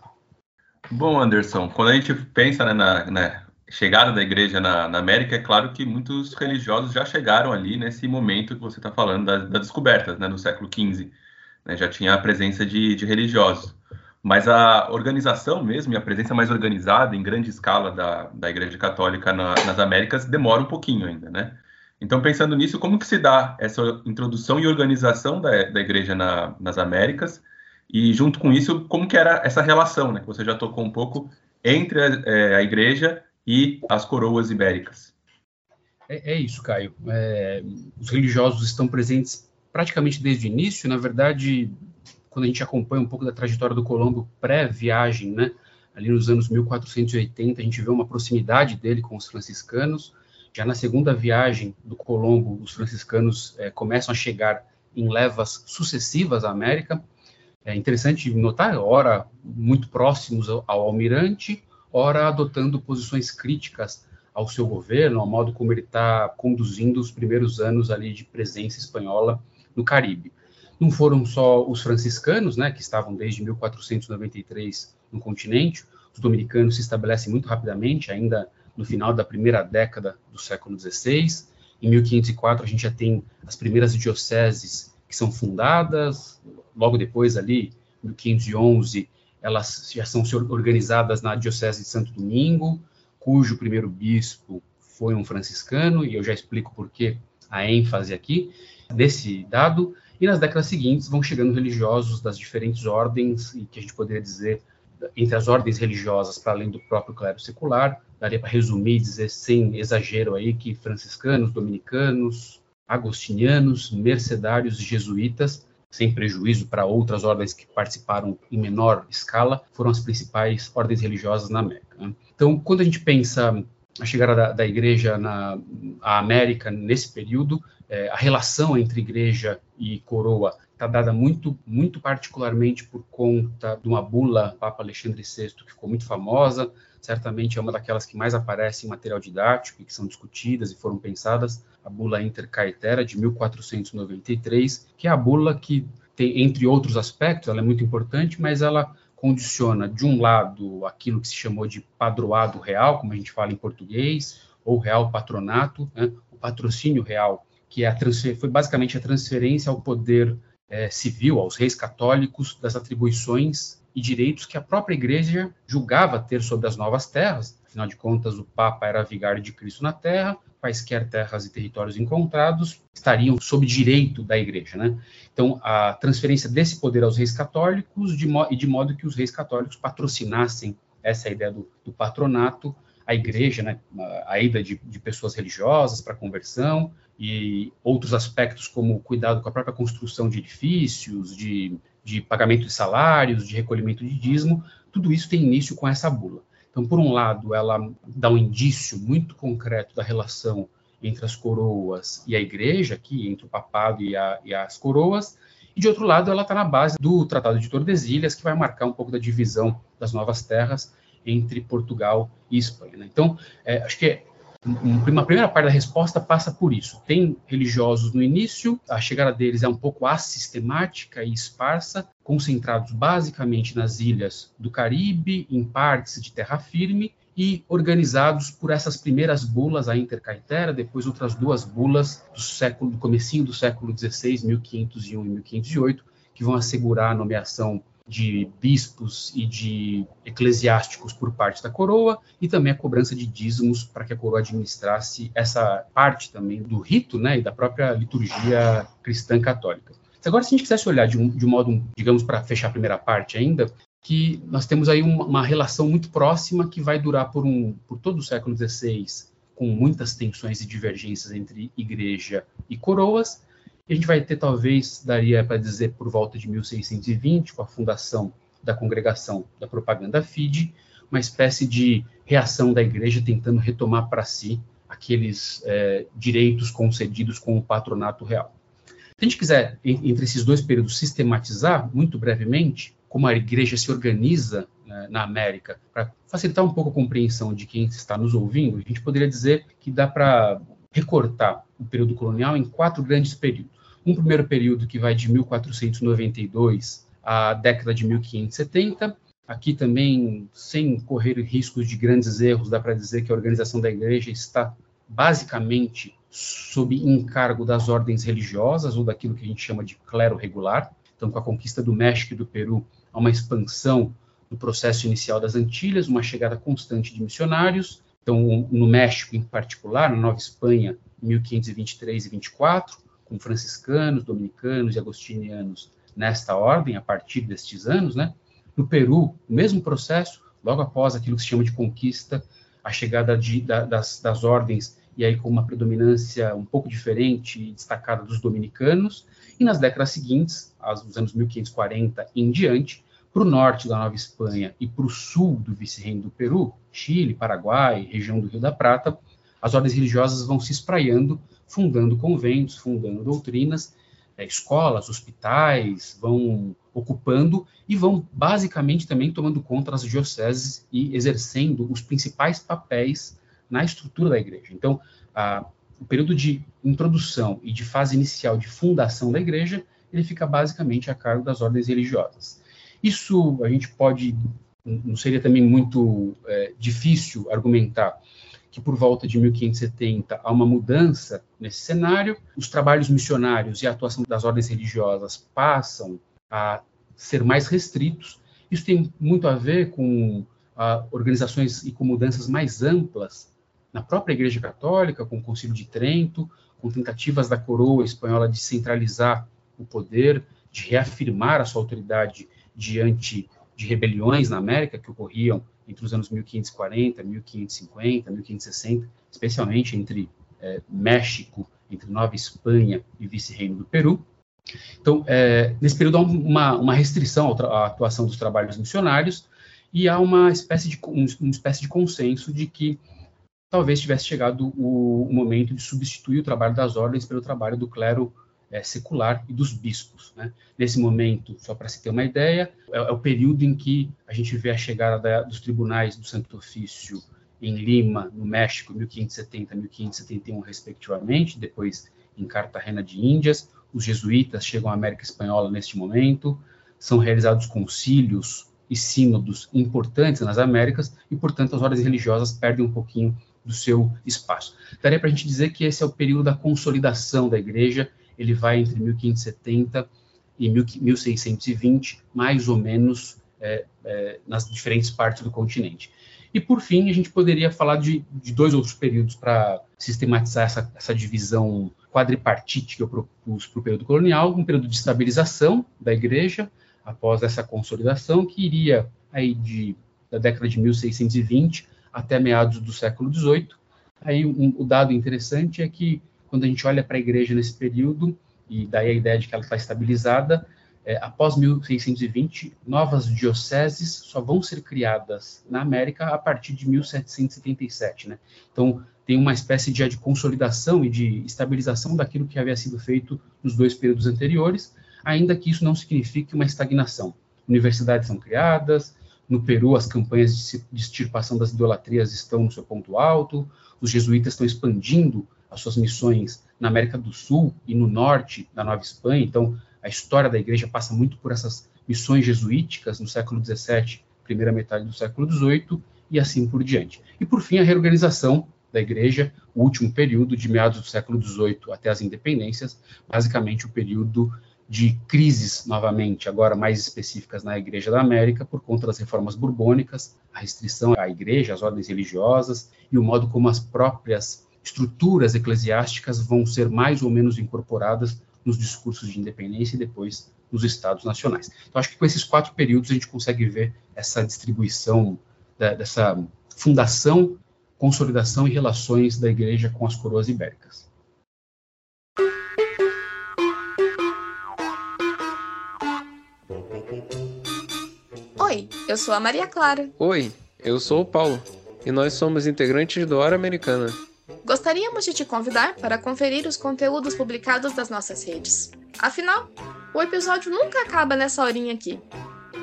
B: Bom, Anderson, quando a gente pensa né, na, na, chegada da igreja na, na, América, é claro que muitos religiosos já chegaram ali nesse momento que você está falando das, descobertas, né, no século XV. Né, já tinha a presença de, de, religiosos. Mas a organização mesmo, e a presença mais organizada em grande escala da, da Igreja Católica na, nas Américas demora um pouquinho ainda, né? Então, pensando nisso, como que se dá essa introdução e organização da, da Igreja na, nas Américas e junto com isso, como que era essa relação, né, que você já tocou um pouco, entre a, é, a igreja e as coroas ibéricas?
H: É, é isso, Caio. É, os religiosos estão presentes praticamente desde o início. Na verdade, quando a gente acompanha um pouco da trajetória do Colombo pré-viagem, né, ali nos anos 1480, a gente vê uma proximidade dele com os franciscanos. Já na segunda viagem do Colombo, os franciscanos é, começam a chegar em levas sucessivas à América. É interessante notar, ora muito próximos ao, almirante, ora adotando posições críticas ao seu governo, ao modo como ele está conduzindo os primeiros anos ali de presença espanhola no Caribe. Não foram só os franciscanos, né, que estavam desde 1493 no continente, os dominicanos se estabelecem muito rapidamente, ainda no final da primeira década do século XVI. Em 1504 a gente já tem as primeiras dioceses que são fundadas, logo depois ali, 1511, elas já são organizadas na Diocese de Santo Domingo, cujo primeiro bispo foi um franciscano, e eu já explico por que a ênfase aqui desse dado, e nas décadas seguintes vão chegando religiosos das diferentes ordens, e que a gente poderia dizer, entre as ordens religiosas, para além do próprio clero secular, daria para resumir e dizer, sem exagero aí, que franciscanos, dominicanos, agostinianos, mercedários, jesuítas, sem prejuízo para outras ordens que participaram em menor escala, foram as principais ordens religiosas na América. Né? Então, quando a gente pensa a chegada da, da igreja na América nesse período, é, a relação entre igreja e coroa está dada muito, muito particularmente por conta de uma bula Papa Alexandre VI que ficou muito famosa, certamente é uma daquelas que mais aparece em material didático e que são discutidas e foram pensadas, a bula Inter Caetera de 1493, que é a bula que tem, entre outros aspectos, ela é muito importante, mas ela condiciona, de um lado, aquilo que se chamou de padroado real, como a gente fala em português, ou real patronato, né? o patrocínio real, que é a foi basicamente a transferência ao poder é, civil, aos reis católicos, das atribuições e direitos que a própria igreja julgava ter sobre as novas terras. Afinal de contas, o Papa era vigário de Cristo na terra, quaisquer terras e territórios encontrados estariam sob direito da igreja. Né? Então, a transferência desse poder aos reis católicos de e de modo que os reis católicos patrocinassem essa ideia do, do patronato, a igreja, né, a ida de, de pessoas religiosas para conversão e outros aspectos como cuidado com a própria construção de edifícios, de de pagamento de salários, de recolhimento de dízimo, tudo isso tem início com essa bula. Então, por um lado, ela dá um indício muito concreto da relação entre as coroas e a igreja, aqui entre o papado e, a, e as coroas, e de outro lado, ela está na base do Tratado de Tordesilhas, que vai marcar um pouco da divisão das novas terras entre Portugal e Espanha. Né? Então, é, acho que é uma primeira parte da resposta passa por isso. Tem religiosos no início, a chegada deles é um pouco assistemática e esparsa, concentrados basicamente nas ilhas do Caribe, em partes de terra firme, e organizados por essas primeiras bulas, a Intercaetera, depois outras duas bulas do século, do comecinho do século XVI, 1501 e 1508, que vão assegurar a nomeação de bispos e de eclesiásticos por parte da coroa e também a cobrança de dízimos para que a coroa administrasse essa parte também do rito, né, e da própria liturgia cristã católica. Agora, se a gente quisesse olhar de um, de um modo, digamos, para fechar a primeira parte ainda, que nós temos aí uma, uma, relação muito próxima que vai durar por, um, por todo o século XVI, com muitas tensões e divergências entre igreja e coroas. A gente vai ter, talvez, daria para dizer, por volta de 1620, com a fundação da Congregação da Propaganda Fide, uma espécie de reação da igreja tentando retomar para si aqueles é, direitos concedidos com o patronato real. Se a gente quiser, entre esses dois períodos, sistematizar, muito brevemente, como a igreja se organiza né, na América, para facilitar um pouco a compreensão de quem está nos ouvindo, a gente poderia dizer que dá para recortar o período colonial em quatro grandes períodos. Um primeiro período que vai de 1492 à década de 1570. Aqui também, sem correr riscos de grandes erros, dá para dizer que a organização da igreja está basicamente sob encargo das ordens religiosas ou daquilo que a gente chama de clero regular. Então, com a conquista do México e do Peru, a uma expansão do processo inicial das Antilhas, uma chegada constante de missionários. Então, no México, em particular, na Nova Espanha, 1523 e 24, com franciscanos, dominicanos e agostinianos nesta ordem, a partir destes anos, né? No Peru, o mesmo processo, logo após aquilo que se chama de conquista, a chegada de, da, das, das ordens, e aí com uma predominância um pouco diferente e destacada dos dominicanos, e nas décadas seguintes, dos anos 1540 em diante, para o norte da Nova Espanha e para o sul do vice-reino do Peru, Chile, Paraguai, região do Rio da Prata, as ordens religiosas vão se espraiando, fundando conventos, fundando doutrinas, é, escolas, hospitais, vão ocupando e vão basicamente também tomando conta das dioceses e exercendo os principais papéis na estrutura da igreja. Então, a, o período de introdução e de fase inicial de fundação da igreja, ele fica basicamente a cargo das ordens religiosas. Isso a gente pode, não seria também muito é, difícil argumentar que por volta de 1570 há uma mudança nesse cenário, os trabalhos missionários e a atuação das ordens religiosas passam a ser mais restritos. Isso tem muito a ver com a, organizações e com mudanças mais amplas na própria Igreja Católica, com o Concílio de Trento, com tentativas da coroa espanhola de centralizar o poder, de reafirmar a sua autoridade diante de rebeliões na América que ocorriam entre os anos 1540, 1550, 1560, especialmente entre é, México, entre Nova Espanha e vice-reino do Peru. Então, é, nesse período há uma, uma restrição à atuação dos trabalhos missionários e há uma espécie de, uma espécie de consenso de que talvez tivesse chegado o, o, momento de substituir o trabalho das ordens pelo trabalho do clero é, secular e dos bispos. Né? Nesse momento, só para se ter uma ideia, é, é, o período em que a gente vê a chegada da, dos tribunais do Santo Ofício em Lima, no México, 1570 1571, respectivamente, depois em Cartagena de Índias. Os jesuítas chegam à América Espanhola neste momento, são realizados concílios e sínodos importantes nas Américas, e, portanto, as ordens religiosas perdem um pouquinho do seu espaço. Daria para a gente dizer que esse é o período da consolidação da igreja, ele vai entre 1570 e 1620, mais ou menos, é, é, nas diferentes partes do continente. E, por fim, a gente poderia falar de, de dois outros períodos para sistematizar essa, essa divisão quadripartite que eu propus para o período colonial, um período de estabilização da igreja, após essa consolidação, que iria aí de, da década de 1620 até meados do século XVIII. Aí um, o dado interessante é que quando a gente olha para a igreja nesse período, e daí a ideia de que ela está estabilizada, é, após 1620, novas dioceses só vão ser criadas na América a partir de 1777, né? Então, tem uma espécie de, de consolidação e de estabilização daquilo que havia sido feito nos dois períodos anteriores, ainda que isso não signifique uma estagnação. Universidades são criadas, no Peru, as campanhas de extirpação das idolatrias estão no seu ponto alto, os jesuítas estão expandindo as suas missões na América do Sul e no norte da Nova Espanha. Então, a história da igreja passa muito por essas missões jesuíticas no século XVII, primeira metade do século XVIII, e assim por diante. E por fim, a reorganização da igreja, o último período de meados do século XVIII até as independências, basicamente o período de crises novamente, agora mais específicas na Igreja da América, por conta das reformas borbônicas, a restrição à igreja, às ordens religiosas e o modo como as próprias estruturas eclesiásticas vão ser mais ou menos incorporadas nos discursos de independência e depois nos estados nacionais. Então, acho que com esses quatro períodos a gente consegue ver essa distribuição, dessa fundação, consolidação e relações da igreja com as coroas ibéricas.
I: Oi, eu sou a Maria Clara.
J: Oi, eu sou o Paulo e nós somos integrantes do Hora Americana.
I: Gostaríamos de te convidar para conferir os conteúdos publicados das nossas redes. Afinal, o episódio nunca acaba nessa horinha aqui.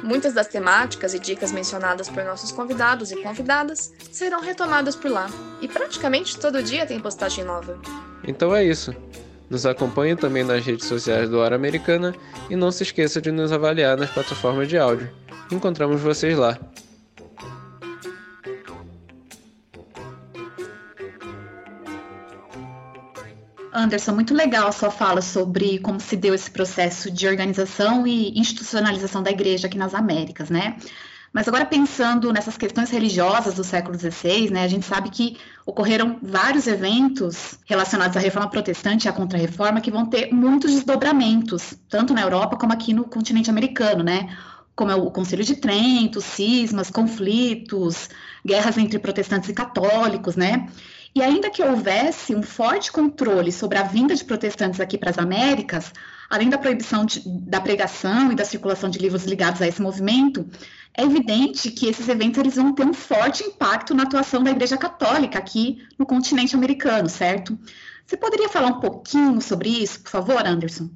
I: Muitas das temáticas e dicas mencionadas por nossos convidados e convidadas serão retomadas por lá, e praticamente todo dia tem postagem nova.
J: Então é isso. Nos acompanhe também nas redes sociais do Hora Americana e não se esqueça de nos avaliar nas plataformas de áudio. Encontramos vocês lá.
F: Anderson, muito legal a sua fala sobre como se deu esse processo de organização e institucionalização da igreja aqui nas Américas, né? Mas agora pensando nessas questões religiosas do século XVI, né, a gente sabe que ocorreram vários eventos relacionados à reforma protestante e à contra-reforma que vão ter muitos desdobramentos, tanto na Europa como aqui no continente americano, né? Como é o Conselho de Trento, cismas, conflitos, guerras entre protestantes e católicos, né? E ainda que houvesse um forte controle sobre a vinda de protestantes aqui para as Américas, além da proibição de, da pregação e da circulação de livros ligados a esse movimento, é evidente que esses eventos eles vão ter um forte impacto na atuação da Igreja Católica aqui no continente americano, certo? Você poderia falar um pouquinho sobre isso, por favor, Anderson?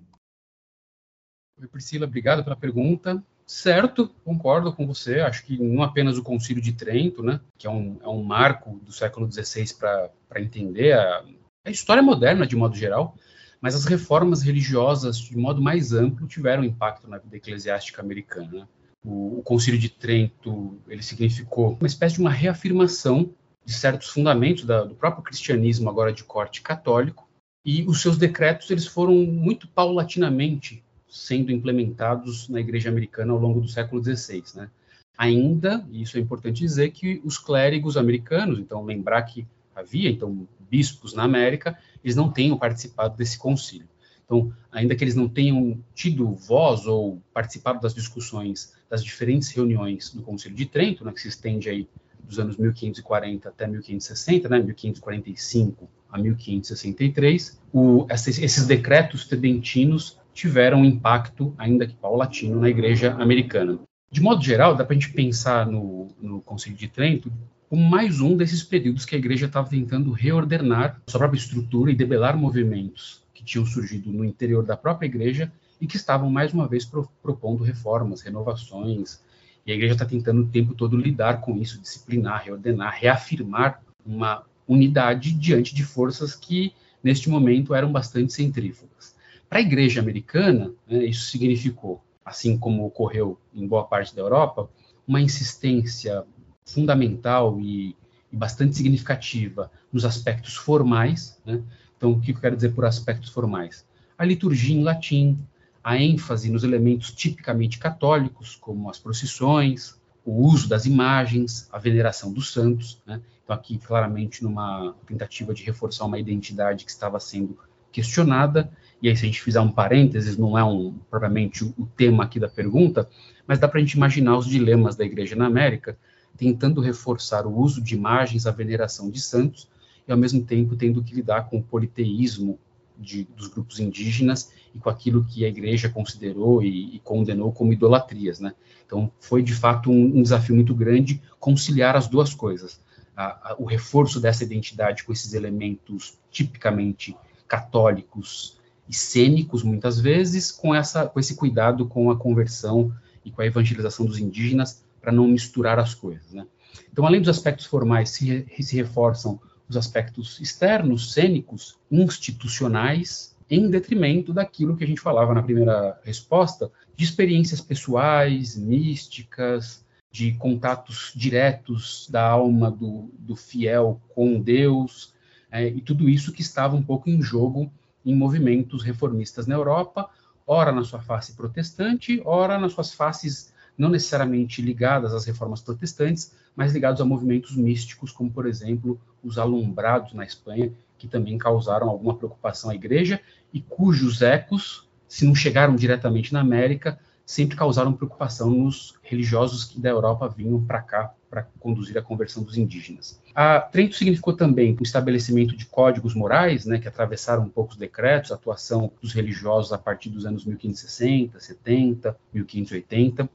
H: Oi, Priscila, obrigado pela pergunta. Certo, concordo com você. Acho que não apenas o Concílio de Trento, né, que é um, é um marco do século XVI para entender a, a história moderna de modo geral, mas as reformas religiosas, de modo mais amplo, tiveram impacto na vida eclesiástica americana. O, o Concílio de Trento ele significou uma espécie de uma reafirmação de certos fundamentos da, do próprio cristianismo, agora de corte católico, e os seus decretos eles foram muito paulatinamente sendo implementados na igreja americana ao longo do século XVI, né? Ainda, e isso é importante dizer, que os clérigos americanos, então lembrar que havia então bispos na América, eles não tenham participado desse concílio. Então, ainda que eles não tenham tido voz ou participado das discussões das diferentes reuniões do Concílio de Trento, né, que se estende aí dos anos 1540 até 1560, né, 1545 a 1563, o, esses, esses decretos tridentinos tiveram um impacto, ainda que paulatino, na igreja americana. De modo geral, dá para a gente pensar no, no Concílio de Trento como mais um desses períodos que a igreja estava tentando reordenar sua própria estrutura e debelar movimentos que tinham surgido no interior da própria igreja e que estavam, mais uma vez, pro, propondo reformas, renovações. E a igreja está tentando o tempo todo lidar com isso, disciplinar, reordenar, reafirmar uma unidade diante de forças que, neste momento, eram bastante centrífugas. Para a igreja americana, né, isso significou, assim como ocorreu em boa parte da Europa, uma insistência fundamental e, e bastante significativa nos aspectos formais. Né? Então, o que eu quero dizer por aspectos formais? A liturgia em latim, a ênfase nos elementos tipicamente católicos, como as procissões, o uso das imagens, a veneração dos santos. Né? Então, aqui, claramente, numa tentativa de reforçar uma identidade que estava sendo questionada e aí se a gente fizer um parênteses, não é um, propriamente o, tema aqui da pergunta, mas dá para a gente imaginar os dilemas da igreja na América, tentando reforçar o uso de imagens, a veneração de santos, e ao mesmo tempo tendo que lidar com o politeísmo de, dos grupos indígenas e com aquilo que a igreja considerou e, e condenou como idolatrias, né? Então, foi de fato um, um desafio muito grande conciliar as duas coisas, a, a, o reforço dessa identidade com esses elementos tipicamente católicos e cênicos muitas vezes, com, essa, com esse cuidado com a conversão e com a evangelização dos indígenas, para não misturar as coisas. Né? Então, além dos aspectos formais, se, se reforçam os aspectos externos, cênicos, institucionais, em detrimento daquilo que a gente falava na primeira resposta, de experiências pessoais, místicas, de contatos diretos da alma do, do fiel com Deus, é, e tudo isso que estava um pouco em jogo em movimentos reformistas na Europa, ora na sua face protestante, ora nas suas faces não necessariamente ligadas às reformas protestantes, mas ligados a movimentos místicos, como, por exemplo, os alumbrados na Espanha, que também causaram alguma preocupação à igreja e cujos ecos, se não chegaram diretamente na América, sempre causaram preocupação nos religiosos que da Europa vinham para cá para conduzir a conversão dos indígenas. A Trento significou também o estabelecimento de códigos morais, né, que atravessaram um pouco os decretos, a atuação dos religiosos a partir dos anos 1560, 70, 1580.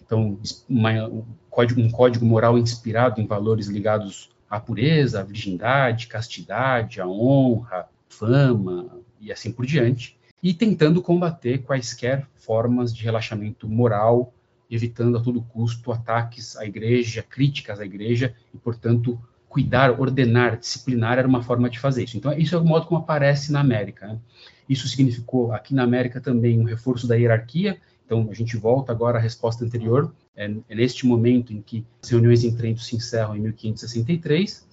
H: Então, uma, um, código, um código moral inspirado em valores ligados à pureza, à virgindade, castidade, à honra, fama e assim por diante e tentando combater quaisquer formas de relaxamento moral, evitando a todo custo ataques à igreja, críticas à igreja, e, portanto, cuidar, ordenar, disciplinar era uma forma de fazer isso. Então, isso é o modo como aparece na América. Né? Isso significou, aqui na América, também um reforço da hierarquia. Então, a gente volta agora à resposta anterior. É, é neste momento em que as reuniões em Trento se encerram em 1563,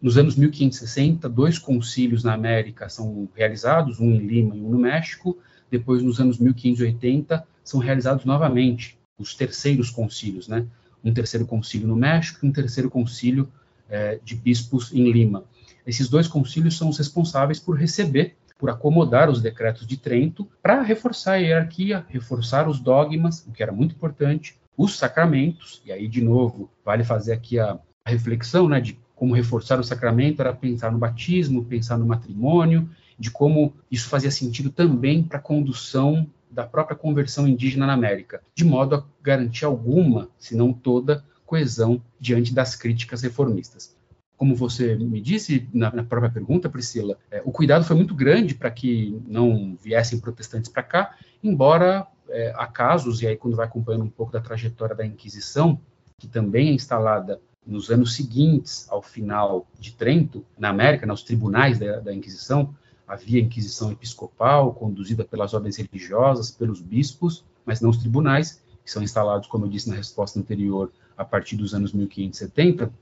H: nos anos 1560, dois concílios na América são realizados, um em Lima e um no México. Depois, nos anos 1580, são realizados novamente os terceiros concílios, né? Um terceiro concílio no México e um terceiro concílio é, de bispos em Lima. Esses dois concílios são os responsáveis por receber, por acomodar os decretos de Trento, para reforçar a hierarquia, reforçar os dogmas, o que era muito importante, os sacramentos, e aí, de novo, vale fazer aqui a, a reflexão né, de como reforçar o sacramento era pensar no batismo, pensar no matrimônio, de como isso fazia sentido também para a condução da própria conversão indígena na América, de modo a garantir alguma, se não toda, coesão diante das críticas reformistas. Como você me disse na, na própria pergunta, Priscila, é, o cuidado foi muito grande para que não viessem protestantes para cá, embora é, há casos, e aí quando vai acompanhando um pouco da trajetória da Inquisição, que também é instalada nos anos seguintes ao final de Trento, na América, nos tribunais da, da Inquisição, havia Inquisição episcopal, conduzida pelas ordens religiosas, pelos bispos, mas não os tribunais, que são instalados, como eu disse na resposta anterior, a partir dos anos 1570.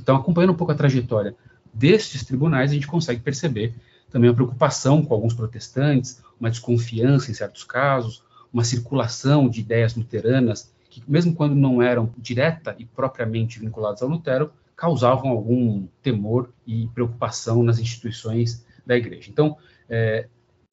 H: Então, acompanhando um pouco a trajetória destes tribunais, a gente consegue perceber também uma preocupação com alguns protestantes, uma desconfiança em certos casos, uma circulação de ideias luteranas que, mesmo quando não eram direta e propriamente vinculados ao Lutero, causavam algum temor e preocupação nas instituições da igreja. Então, é,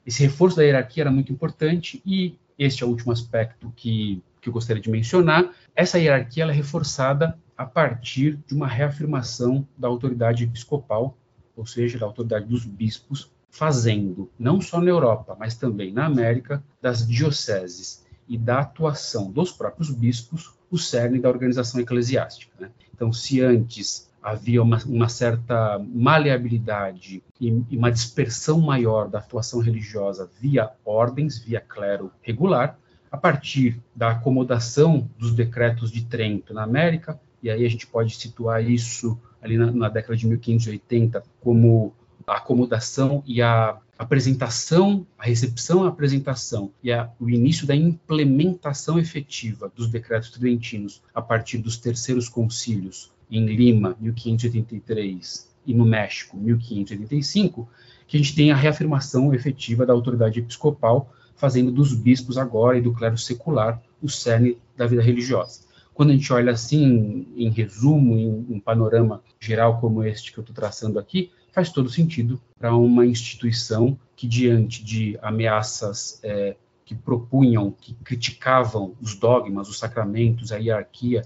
H: esse reforço da hierarquia era muito importante e este é o último aspecto que, que eu gostaria de mencionar. Essa hierarquia é reforçada a partir de uma reafirmação da autoridade episcopal, ou seja, da autoridade dos bispos, fazendo, não só na Europa, mas também na América, das dioceses e da atuação dos próprios bispos o cerne da organização eclesiástica. Né? Então, se antes havia uma, uma certa maleabilidade e, e, uma dispersão maior da atuação religiosa via ordens, via clero regular, a partir da acomodação dos decretos de Trento na América, e aí a gente pode situar isso ali na, na década de 1580 como a acomodação e a apresentação, a recepção, a apresentação e a, o início da implementação efetiva dos decretos tridentinos a partir dos terceiros concílios em Lima, 1583, e no México, 1585, que a gente tem a reafirmação efetiva da autoridade episcopal, fazendo dos bispos agora e do clero secular o cerne da vida religiosa. Quando a gente olha assim, em resumo, em um panorama geral como este que eu estou traçando aqui, faz todo sentido para uma instituição que, diante de ameaças é, que propunham, que criticavam os dogmas, os sacramentos, a hierarquia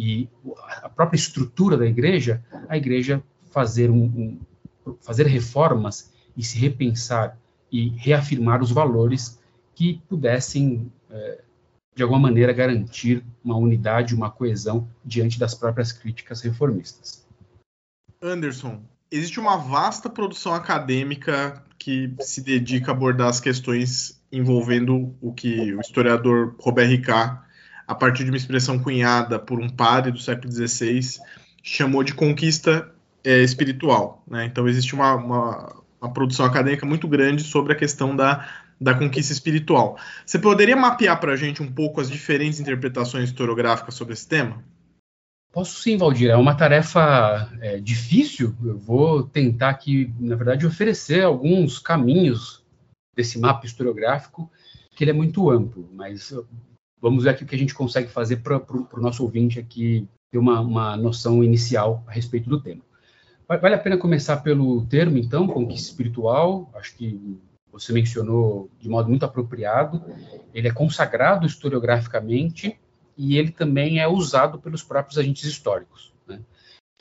H: e a própria estrutura da igreja, a igreja fazer, um, um, fazer reformas e se repensar e reafirmar os valores que pudessem, é, de alguma maneira, garantir uma unidade, uma coesão diante das próprias críticas reformistas.
K: Anderson, existe uma vasta produção acadêmica que se dedica a abordar as questões envolvendo o que o historiador Robert Ricard, a partir de uma expressão cunhada por um padre do século XVI, chamou de conquista é, espiritual. Né? Então, existe uma, uma, uma, produção acadêmica muito grande sobre a questão da, da conquista espiritual. Você poderia mapear para a gente um pouco as diferentes interpretações historiográficas sobre esse tema?
H: Posso sim, Valdir. É uma tarefa é, difícil. Eu vou tentar aqui, na verdade, oferecer alguns caminhos desse mapa historiográfico, que ele é muito amplo, mas vamos ver aqui o que a gente consegue fazer para o nosso ouvinte aqui ter uma, uma noção inicial a respeito do tema. Vale a pena começar pelo termo, então, conquista espiritual. Acho que você mencionou de modo muito apropriado. Ele é consagrado historiograficamente e ele também é usado pelos próprios agentes históricos. Né?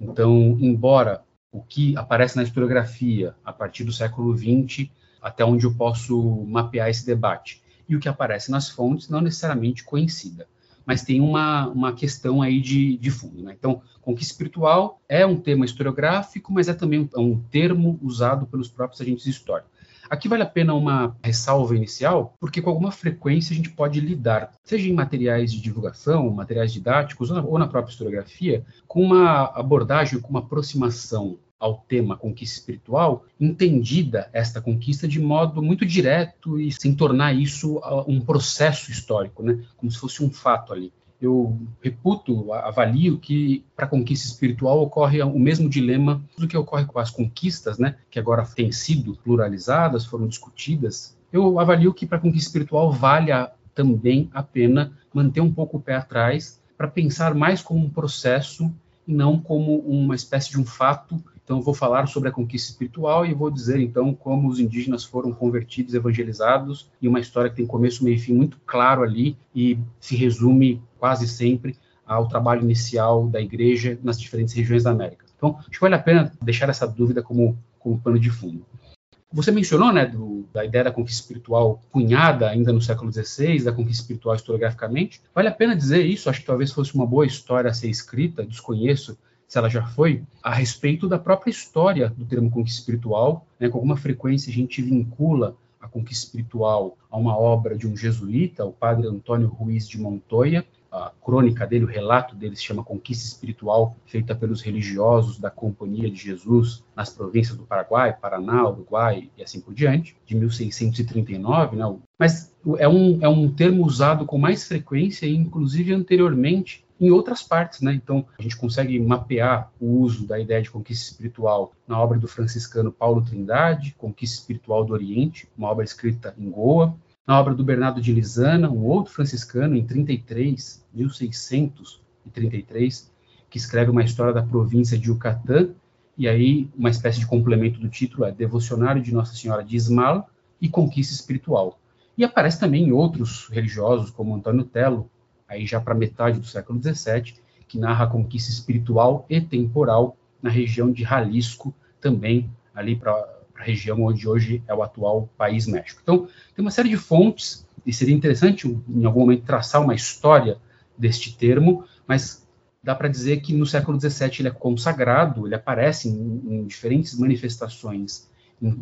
H: Então, embora o que aparece na historiografia a partir do século XX, até onde eu posso mapear esse debate, e o que aparece nas fontes não necessariamente coincida, mas tem uma, uma questão aí de, de fundo. Né? Então, conquista espiritual é um tema historiográfico, mas é também um, um termo usado pelos próprios agentes históricos. Aqui vale a pena uma ressalva inicial, porque com alguma frequência a gente pode lidar, seja em materiais de divulgação, materiais didáticos, ou na própria historiografia, com uma abordagem, com uma aproximação ao tema conquista espiritual, entendida esta conquista de modo muito direto e sem tornar isso um processo histórico, né? como se fosse um fato ali eu reputo, avalio que para a conquista espiritual ocorre o mesmo dilema do que ocorre com as conquistas, né, que agora têm sido pluralizadas, foram discutidas. Eu avalio que para a conquista espiritual vale também a pena manter um pouco o pé atrás para pensar mais como um processo e não como uma espécie de um fato então, vou falar sobre a conquista espiritual e vou dizer, então, como os indígenas foram convertidos, evangelizados, e uma história que tem começo, meio e fim muito claro ali e se resume quase sempre ao trabalho inicial da igreja nas diferentes regiões da América. Então, acho que vale a pena deixar essa dúvida como, como pano de fundo. Você mencionou, né, do, da ideia da conquista espiritual cunhada ainda no século XVI, da conquista espiritual historiograficamente. Vale a pena dizer isso, acho que talvez fosse uma boa história a ser escrita, desconheço se ela já foi, a respeito da própria história do termo conquista espiritual. Né, com alguma frequência a gente vincula a conquista espiritual a uma obra de um jesuíta, o padre Antônio Ruiz de Montoya. A crônica dele, o relato dele se chama Conquista Espiritual, feita pelos religiosos da Companhia de Jesus nas províncias do Paraguai, Paraná, Uruguai e assim por diante, de 1639, né? Mas é um, é um termo usado com mais frequência, inclusive anteriormente, em outras partes, né? Então, a gente consegue mapear o uso da ideia de conquista espiritual na obra do franciscano Paulo Trindade, Conquista Espiritual do Oriente, uma obra escrita em Goa, na obra do Bernardo de Lisana, um outro franciscano em 33, 1633, que escreve uma história da província de Yucatán, e aí uma espécie de complemento do título é Devocionário de Nossa Senhora de Ismal e Conquista Espiritual. E aparece também em outros religiosos, como Antônio Telo, aí já para metade do século XVII, que narra a conquista espiritual e temporal na região de Jalisco, também ali para a região onde hoje é o atual país México. Então, tem uma série de fontes, e seria interessante em algum momento traçar uma história deste termo, mas dá para dizer que no século XVII ele é consagrado, ele aparece em, em diferentes manifestações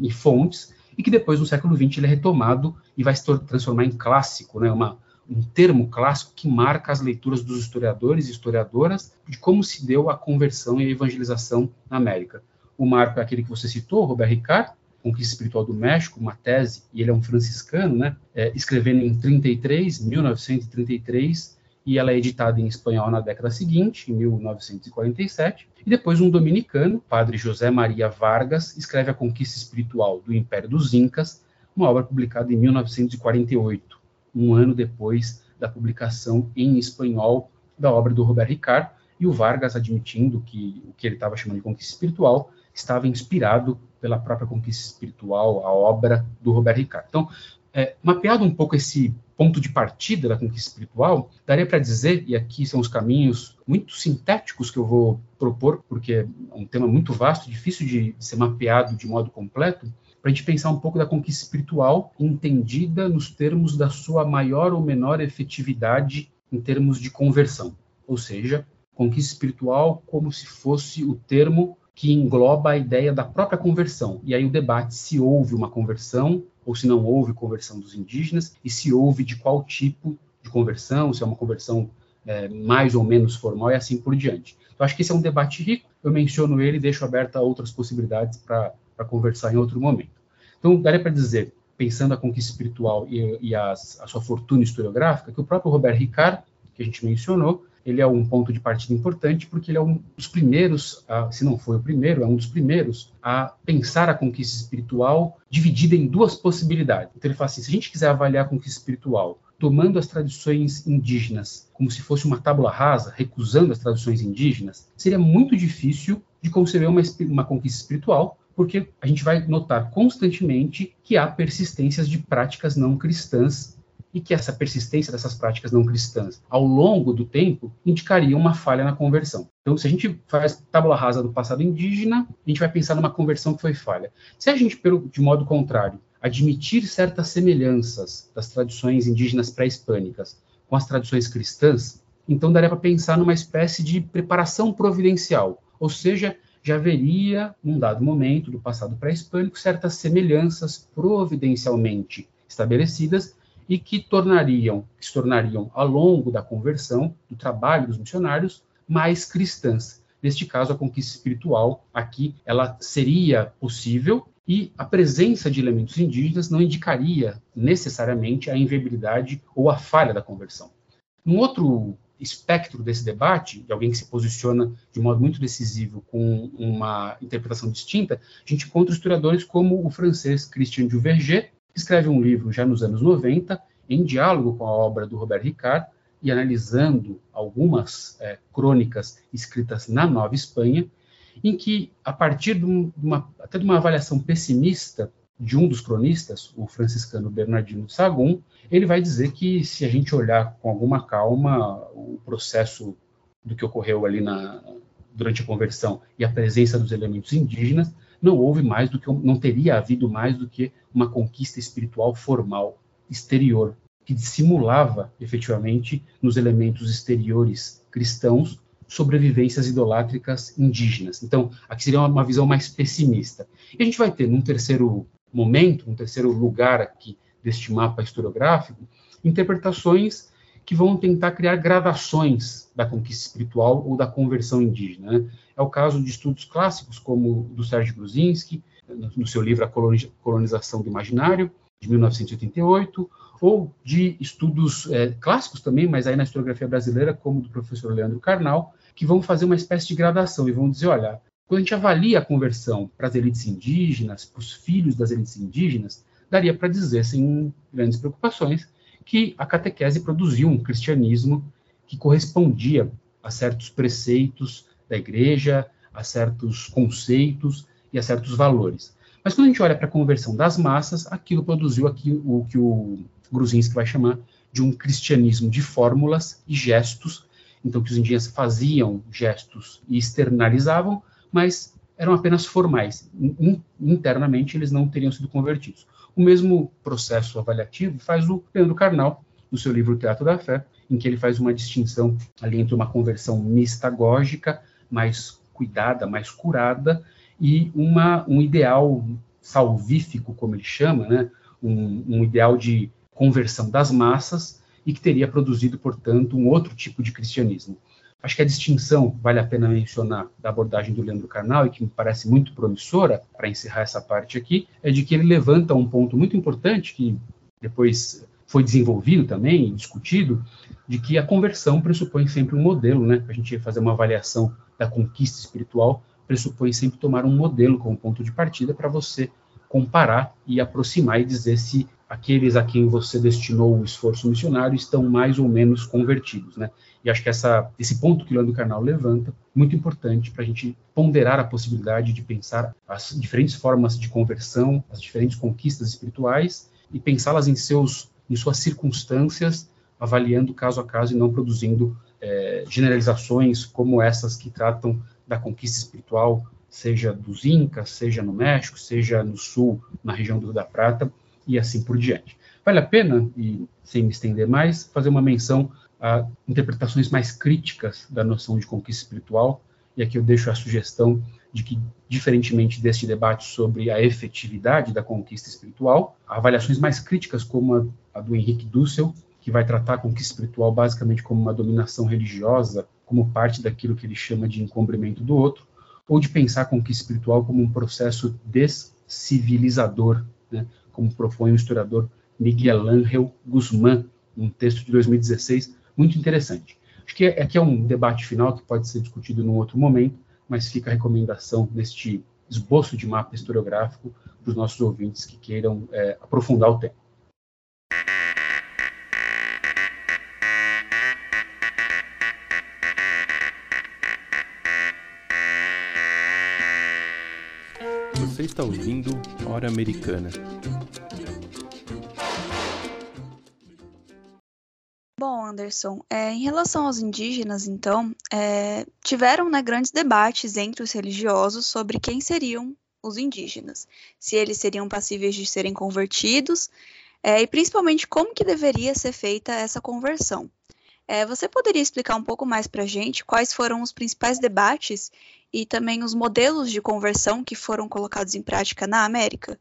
H: e fontes, e que depois no século XX ele é retomado e vai se transformar em clássico, né, uma, um termo clássico que marca as leituras dos historiadores e historiadoras de como se deu a conversão e a evangelização na América. O marco é aquele que você citou, Robert Ricard, Conquista Espiritual do México, uma tese, e ele é um franciscano, né, é, escrevendo em 33, 1933, e ela é editada em espanhol na década seguinte, em 1947, e depois um dominicano, padre José Maria Vargas, escreve a Conquista Espiritual do Império dos Incas, uma obra publicada em 1948 um ano depois da publicação em espanhol da obra do Robert Ricard, e o Vargas admitindo que o que ele estava chamando de conquista espiritual estava inspirado pela própria conquista espiritual, a obra do Robert Ricard. Então, é, mapeado um pouco esse ponto de partida da conquista espiritual, daria para dizer, e aqui são os caminhos muito sintéticos que eu vou propor, porque é um tema muito vasto, difícil de ser mapeado de modo completo, para a gente pensar um pouco da conquista espiritual entendida nos termos da sua maior ou menor efetividade em termos de conversão. Ou seja, conquista espiritual como se fosse o termo que engloba a ideia da própria conversão. E aí o debate se houve uma conversão ou se não houve conversão dos indígenas e se houve de qual tipo de conversão, se é uma conversão é, mais ou menos formal e assim por diante. Então, acho que esse é um debate rico. Eu menciono ele e deixo aberta outras possibilidades para conversar em outro momento. Então, daria para dizer, pensando a conquista espiritual e, e as, a sua fortuna historiográfica, que o próprio Robert Ricard, que a gente mencionou, ele é um ponto de partida importante porque ele é um dos primeiros, a, se não foi o primeiro, é um dos primeiros a pensar a conquista espiritual dividida em duas possibilidades. Então ele fala assim, se a gente quiser avaliar a conquista espiritual tomando as tradições indígenas como se fosse uma tábula rasa, recusando as tradições indígenas, seria muito difícil de conceber uma, uma conquista espiritual, porque a gente vai notar constantemente que há persistências de práticas não cristãs e que essa persistência dessas práticas não cristãs ao longo do tempo indicaria uma falha na conversão. Então, se a gente faz tábula rasa do passado indígena, a gente vai pensar numa conversão que foi falha. Se a gente, de modo contrário, admitir certas semelhanças das tradições indígenas pré-hispânicas com as tradições cristãs, então daria para pensar numa espécie de preparação providencial, ou seja, já haveria, num dado momento do passado pré-hispânico, certas semelhanças providencialmente estabelecidas e que tornariam, que se tornariam ao longo da conversão, do trabalho dos missionários, mais cristãs. Neste caso, a conquista espiritual aqui ela seria possível e a presença de elementos indígenas não indicaria necessariamente a inviabilidade ou a falha da conversão. Um outro espectro desse debate, de alguém que se posiciona de modo muito decisivo com uma interpretação distinta, a gente encontra historiadores como o francês Christian Duverger, escreve um livro já nos anos 90, em diálogo com a obra do Robert Ricard, e analisando algumas é, crônicas escritas na Nova Espanha, em que, a partir de, uma, até de uma avaliação pessimista de um dos cronistas, o franciscano Bernardino de Sagum, ele vai dizer que se a gente olhar com alguma calma o processo do que ocorreu ali na, durante a conversão e a presença dos elementos indígenas, não houve mais do que não teria havido mais do que uma conquista espiritual formal exterior que dissimulava efetivamente nos elementos exteriores cristãos sobrevivências idolátricas indígenas. Então, aqui seria uma, visão mais pessimista. E a gente vai ter, num terceiro momento, um terceiro lugar aqui deste mapa historiográfico, interpretações que vão tentar criar gradações da conquista espiritual ou da conversão indígena. Né? É o caso de estudos clássicos como do Sérgio Gruzinski, no seu livro A Colonização do Imaginário, de 1988, ou de estudos é, clássicos também, mas aí na historiografia brasileira, como do professor Leandro Carnal, que vão fazer uma espécie de gradação e vão dizer, olha, quando a gente avalia a conversão para as elites indígenas, para os filhos das elites indígenas, daria para dizer, sem grandes preocupações, que a catequese produziu um cristianismo que correspondia a certos preceitos da igreja, a certos conceitos e a certos valores. Mas quando a gente olha para a conversão das massas, aquilo produziu aqui o que o Gruzinski vai chamar de um cristianismo de fórmulas e gestos, então que os indígenas faziam gestos e externalizavam, mas eram apenas formais. Internamente eles não teriam sido convertidos. O mesmo processo avaliativo faz o Leandro Carnal, no seu livro Teatro da Fé, em que ele faz uma distinção ali entre uma conversão mistagógica mais cuidada, mais curada, e uma, um ideal salvífico, como ele chama, né? um, um ideal de conversão das massas e que teria produzido, portanto, um outro tipo de cristianismo. Acho que a distinção, vale a pena mencionar, da abordagem do Leandro Carnal, e que me parece muito promissora, para encerrar essa parte aqui, é de que ele levanta um ponto muito importante, que depois foi desenvolvido também, discutido, de que a conversão pressupõe sempre um modelo, né? A gente fazer uma avaliação da conquista espiritual, pressupõe sempre tomar um modelo como ponto de partida para você comparar e aproximar e dizer se aqueles a quem você destinou o esforço missionário estão mais ou menos convertidos, né? E acho que essa, esse ponto que o Leandro Carnal levanta, muito importante para a gente ponderar a possibilidade de pensar as diferentes formas de conversão, as diferentes conquistas espirituais e pensá-las em seus em suas circunstâncias, avaliando caso a caso e não produzindo é, generalizações como essas que tratam da conquista espiritual, seja dos Incas, seja no México, seja no Sul, na região do Rio da Prata, e assim por diante. Vale a pena, e sem me estender mais, fazer uma menção a interpretações mais críticas da noção de conquista espiritual, e aqui eu deixo a sugestão de que, diferentemente deste debate sobre a efetividade da conquista espiritual, avaliações mais críticas, como a do Henrique Dussel, que vai tratar a conquista espiritual basicamente como uma dominação religiosa, como parte daquilo que ele chama de encobrimento do outro, ou de pensar a conquista espiritual como um processo descivilizador, né, como propõe o historiador Miguel Ángel Guzmán, um texto de 2016 muito interessante. Acho que aqui é um debate final que pode ser discutido num outro momento, mas fica a recomendação neste esboço de mapa historiográfico para os nossos ouvintes que queiram é, aprofundar o tema.
A: Você está ouvindo Hora Americana.
L: Bom, Anderson, é, em relação aos indígenas, então, é, tiveram né, grandes debates entre os religiosos sobre quem seriam os indígenas, se eles seriam passíveis de serem convertidos, é, e principalmente como que deveria ser feita essa conversão. É, você poderia explicar um pouco mais para a gente quais foram os principais debates e também os modelos de conversão que foram colocados em prática na América?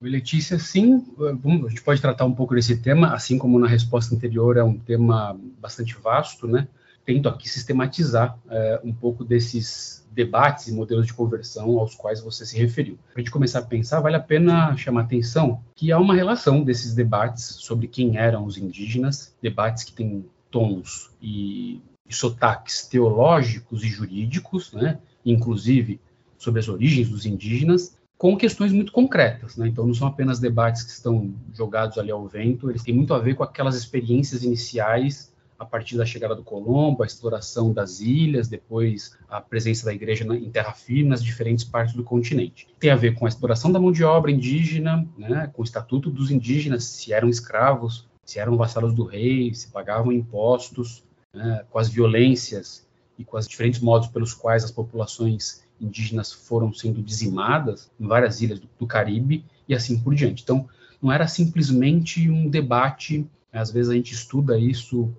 H: Letícia, sim, a gente pode tratar um pouco desse tema, assim como na resposta anterior é um tema bastante vasto, né? Tento aqui sistematizar é, um pouco desses debates e modelos de conversão aos quais você se referiu. Para a gente começar a pensar, vale a pena chamar atenção que há uma relação desses debates sobre quem eram os indígenas, debates que têm tons e, e sotaques teológicos e jurídicos, né? inclusive sobre as origens dos indígenas, com questões muito concretas, né? Então não são apenas debates que estão jogados ali ao vento, eles têm muito a ver com aquelas experiências iniciais a partir da chegada do Colombo, a exploração das ilhas, depois a presença da igreja em terra firme nas diferentes partes do continente. Tem a ver com a exploração da mão de obra indígena, né, com o estatuto dos indígenas, se eram escravos, se eram vassalos do rei, se pagavam impostos, né, com as violências e com os diferentes modos pelos quais as populações indígenas foram sendo dizimadas em várias ilhas do, do Caribe e assim por diante. Então, não era simplesmente um debate, às vezes a gente estuda isso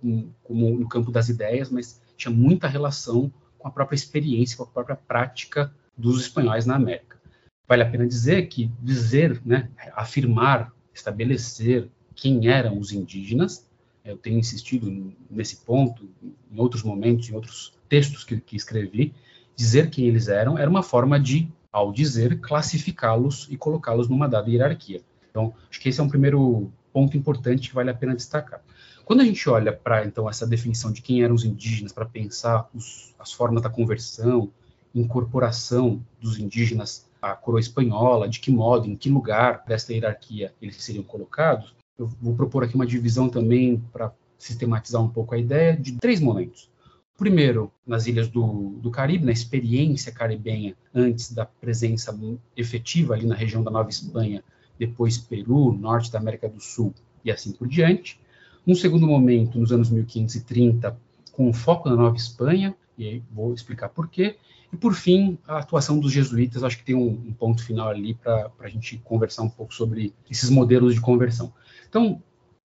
H: como no campo das ideias, mas tinha muita relação com a própria experiência, com a própria prática dos espanhóis na América. Vale a pena dizer que dizer, né, afirmar, estabelecer quem eram os indígenas, eu tenho insistido nesse ponto em outros momentos, em outros textos que, que escrevi, dizer quem eles eram era uma forma de, ao dizer, classificá-los e colocá-los numa dada hierarquia. Então, acho que esse é um primeiro ponto importante que vale a pena destacar. Quando a gente olha para então essa definição de quem eram os indígenas para pensar os, as formas da conversão, incorporação dos indígenas à coroa espanhola, de que modo, em que lugar desta hierarquia eles seriam colocados, eu vou propor aqui uma divisão também para sistematizar um pouco a ideia de três momentos. Primeiro, nas ilhas do, do Caribe, na experiência caribenha, antes da presença efetiva ali na região da Nova Espanha, depois Peru, norte da América do Sul e assim por diante. Um segundo momento, nos anos 1530, com foco na Nova Espanha, e aí vou explicar por quê. E, por fim, a atuação dos jesuítas, acho que tem um, um ponto final ali para a gente conversar um pouco sobre esses modelos de conversão. Então,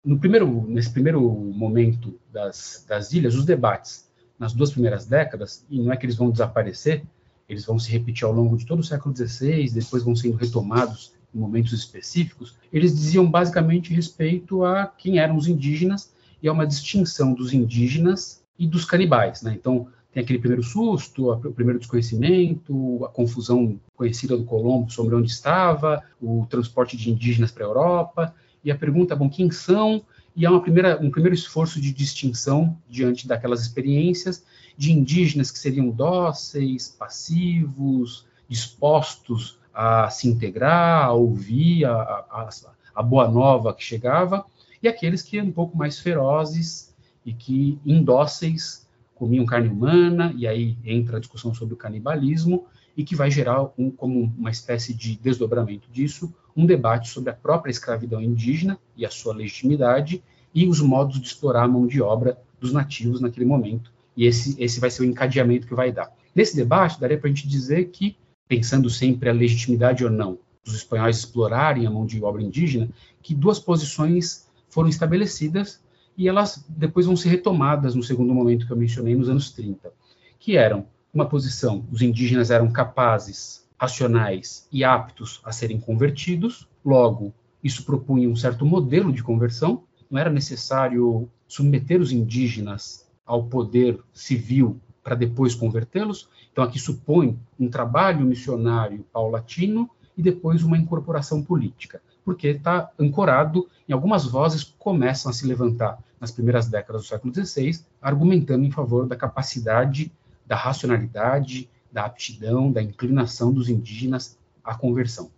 H: no primeiro, nesse primeiro momento das, das ilhas, os debates nas duas primeiras décadas, e não é que eles vão desaparecer, eles vão se repetir ao longo de todo o século XVI, depois vão sendo retomados em momentos específicos, eles diziam basicamente respeito a quem eram os indígenas e a uma distinção dos indígenas e dos canibais. Né? Então, tem aquele primeiro susto, o primeiro desconhecimento, a confusão conhecida do Colombo sobre onde estava, o transporte de indígenas para a Europa, e a pergunta, bom, quem são? E há uma primeira, um primeiro esforço de distinção diante daquelas experiências de indígenas que seriam dóceis, passivos, dispostos a se integrar, a ouvir a, a, a boa nova que chegava, e aqueles que eram um pouco mais ferozes e que indóceis comiam carne humana, e aí entra a discussão sobre o canibalismo, e que vai gerar um, como uma espécie de desdobramento disso, um debate sobre a própria escravidão indígena e a sua legitimidade e os modos de explorar a mão de obra dos nativos naquele momento. E esse, esse vai ser o encadeamento que vai dar. Nesse debate, daria para a gente dizer que, pensando sempre a legitimidade ou não dos espanhóis explorarem a mão de obra indígena, que duas posições foram estabelecidas e elas depois vão ser retomadas no segundo momento que eu mencionei, nos anos 30, que eram uma posição, os indígenas eram capazes racionais e aptos a serem convertidos, logo, isso propunha um certo modelo de conversão, não era necessário submeter os indígenas ao poder civil para depois convertê-los, então aqui supõe um trabalho missionário paulatino e depois uma incorporação política, porque está ancorado em algumas vozes que começam a se levantar nas primeiras décadas do século XVI, argumentando em favor da capacidade, da racionalidade, da aptidão, da inclinação dos indígenas à conversão.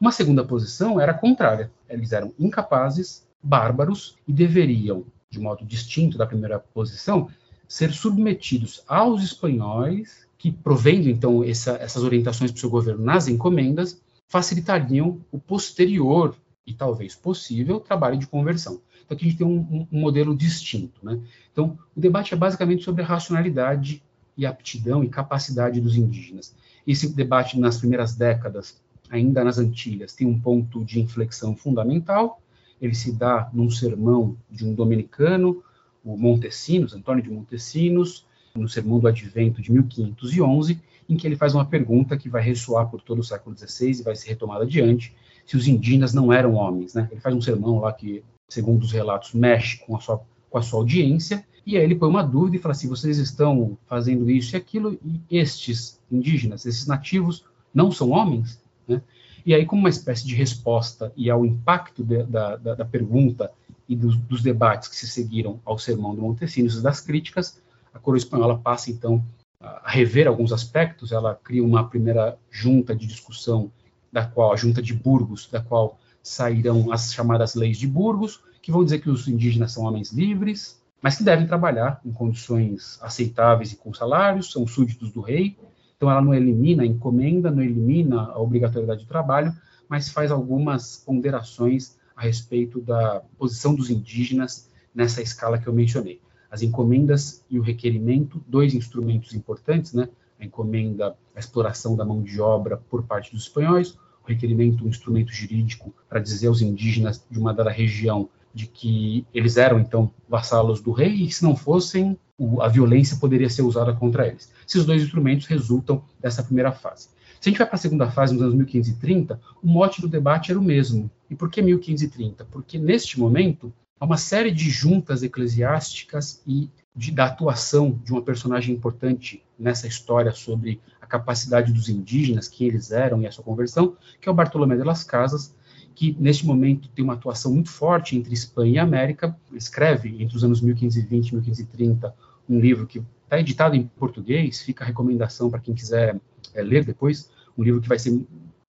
H: Uma segunda posição era contrária. Eles eram incapazes, bárbaros e deveriam, de modo distinto da primeira posição, ser submetidos aos espanhóis, que, provendo então essa, essas orientações para o seu governo nas encomendas, facilitariam o posterior e talvez possível trabalho de conversão. Então aqui a gente tem um, um, modelo distinto. Né? Então o debate é basicamente sobre a racionalidade e aptidão e capacidade dos indígenas. Esse debate nas primeiras décadas, ainda nas Antilhas, tem um ponto de inflexão fundamental. Ele se dá num sermão de um dominicano, o Montesinos, Antônio de Montesinos, no Sermão do Advento de 1511, em que ele faz uma pergunta que vai ressoar por todo o século XVI e vai ser retomada adiante, se os indígenas não eram homens. Né? Ele faz um sermão lá que, segundo os relatos, mexe com a sua, com a sua audiência, e aí ele põe uma dúvida e fala assim: vocês estão fazendo isso e aquilo, e estes indígenas, esses nativos, não são homens? Né? E aí, como uma espécie de resposta e ao impacto de, da, da, da, pergunta e dos, dos, debates que se seguiram ao sermão do Montesinos e das críticas, a coroa espanhola passa, então, a rever alguns aspectos. Ela cria uma primeira junta de discussão, da qual a junta de Burgos, da qual sairão as chamadas leis de Burgos, que vão dizer que os indígenas são homens livres, mas que devem trabalhar em condições aceitáveis e com salários, são súditos do rei. Então, ela não elimina a encomenda, não elimina a obrigatoriedade de trabalho, mas faz algumas ponderações a respeito da posição dos indígenas nessa escala que eu mencionei. As encomendas e o requerimento, dois instrumentos importantes, né? A encomenda, a exploração da mão de obra por parte dos espanhóis, requerimento, um instrumento jurídico para dizer aos indígenas de uma dada região de que eles eram, então, vassalos do rei, e se não fossem, a violência poderia ser usada contra eles. Esses dois instrumentos resultam dessa primeira fase. Se a gente vai para a segunda fase, nos anos 1530, o mote do debate era o mesmo. E por que 1530? Porque, neste momento, há uma série de juntas eclesiásticas e de, da atuação de uma personagem importante nessa história sobre a capacidade dos indígenas, quem eles eram e a sua conversão, que é o Bartolomé de las Casas, que neste momento tem uma atuação muito forte entre Espanha e América. escreve entre os anos 1520 e 1530 um livro que está editado em português, fica a recomendação para quem quiser é, ler depois, um livro que vai ser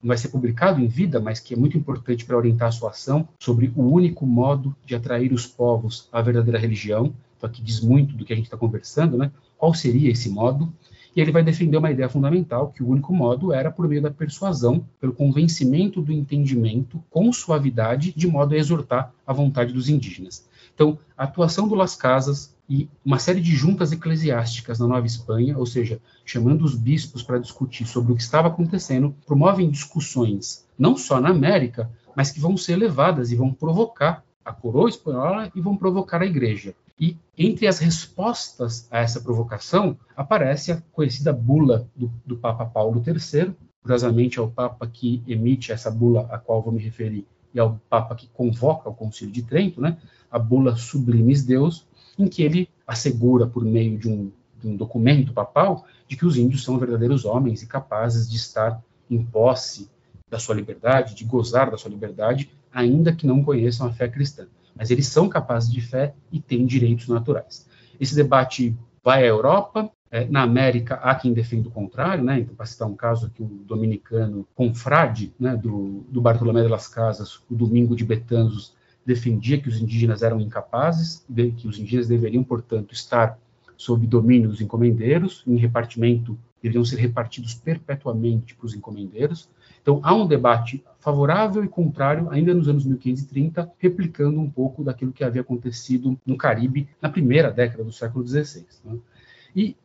H: não vai ser publicado em vida, mas que é muito importante para orientar a sua ação sobre o único modo de atrair os povos à verdadeira religião. Então aqui diz muito do que a gente está conversando, né? Qual seria esse modo? E ele vai defender uma ideia fundamental, que o único modo era por meio da persuasão, pelo convencimento do entendimento, com suavidade, de modo a exortar a vontade dos indígenas. Então, a atuação do Las Casas e uma série de juntas eclesiásticas na Nova Espanha, ou seja, chamando os bispos para discutir sobre o que estava acontecendo, promovem discussões não só na América, mas que vão ser levadas e vão provocar a coroa espanhola e vão provocar a igreja. E entre as respostas a essa provocação aparece a conhecida bula do, do Papa Paulo III, curiosamente é o Papa que emite essa bula a qual vou me referir, e é o Papa que convoca o Concílio de Trento, né? a bula Sublimes Deus, em que ele assegura, por meio de um, de um documento papal, de que os índios são verdadeiros homens e capazes de estar em posse da sua liberdade, de gozar da sua liberdade, ainda que não conheçam a fé cristã. Mas eles são capazes de fé e têm direitos naturais. Esse debate vai à Europa, é, na América há quem defenda o contrário, né? Então, para citar um caso aqui, o dominicano confrade né, do, do Bartolomé de las Casas, o Domingo de Betanzos, defendia que os indígenas eram incapazes, que os indígenas deveriam, portanto, estar sob domínio dos encomendeiros, em repartimento, deveriam ser repartidos perpetuamente para os encomendeiros. Então, há um debate favorável e contrário, ainda nos anos 1530, replicando um pouco daquilo que havia acontecido no Caribe na primeira década do século XVI. Né? E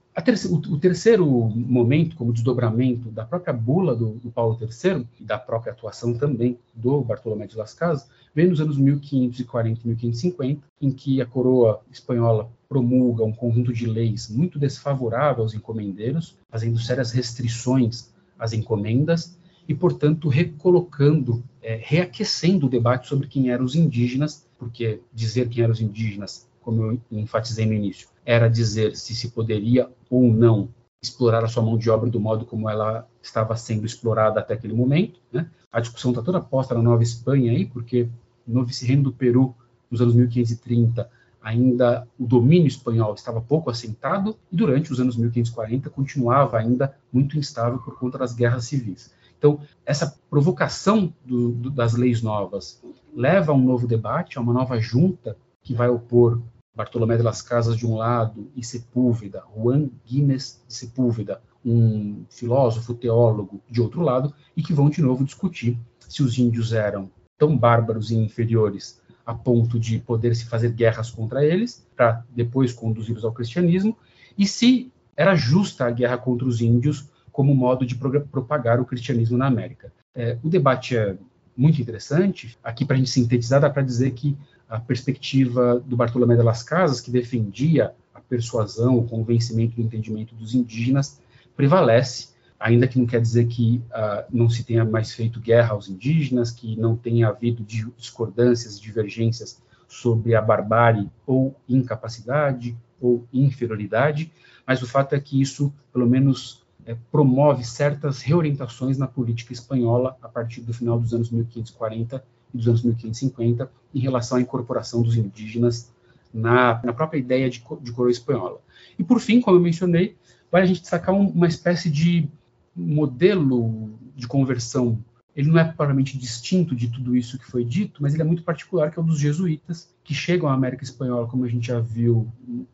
H: o, terceiro momento, como desdobramento da própria bula do, do, Paulo III e da própria atuação também do Bartolomé de Las Casas, vem nos anos 1540 e 1550, em que a coroa espanhola promulga um conjunto de leis muito desfavorável aos encomendeiros, fazendo sérias restrições às encomendas e, portanto, recolocando, é, reaquecendo o debate sobre quem eram os indígenas, porque dizer quem eram os indígenas, como eu enfatizei no início, era dizer se se poderia ou não explorar a sua mão de obra do modo como ela estava sendo explorada até aquele momento. Né? A discussão está toda posta na Nova Espanha aí, porque no vice-reino do Peru, nos anos 1530, ainda o domínio espanhol estava pouco assentado e durante os anos 1540 continuava ainda muito instável por conta das guerras civis. Então, essa provocação do, do, das leis novas leva a um novo debate, a uma nova junta que vai opor Bartolomé de las Casas de um lado e Sepúlveda, Juan Guinness de Sepúlveda, um filósofo, teólogo de outro lado, e que vão de novo discutir se os índios eram tão bárbaros e inferiores a ponto de poder se fazer guerras contra eles, para depois conduzi-los ao cristianismo, e se era justa a guerra contra os índios como modo de propagar o cristianismo na América. É, o debate é muito interessante. Aqui, para a gente sintetizar, dá para dizer que a perspectiva do Bartolomé de las Casas, que defendia a persuasão, o convencimento do entendimento dos indígenas, prevalece, ainda que não quer dizer que uh, não se tenha mais feito guerra aos indígenas, que não tenha havido discordâncias, divergências sobre a barbárie ou incapacidade ou inferioridade, mas o fato é que isso, pelo menos, é, promove certas reorientações na política espanhola a partir do final dos anos 1540 e dos anos 1550 em relação à incorporação dos indígenas na, na própria ideia de, de coroa espanhola. E, por fim, como eu mencionei, vale a gente destacar um, uma espécie de modelo de conversão. Ele não é propriamente distinto de tudo isso que foi dito, mas ele é muito particular, que é o dos jesuítas, que chegam à América Espanhola, como a gente já viu,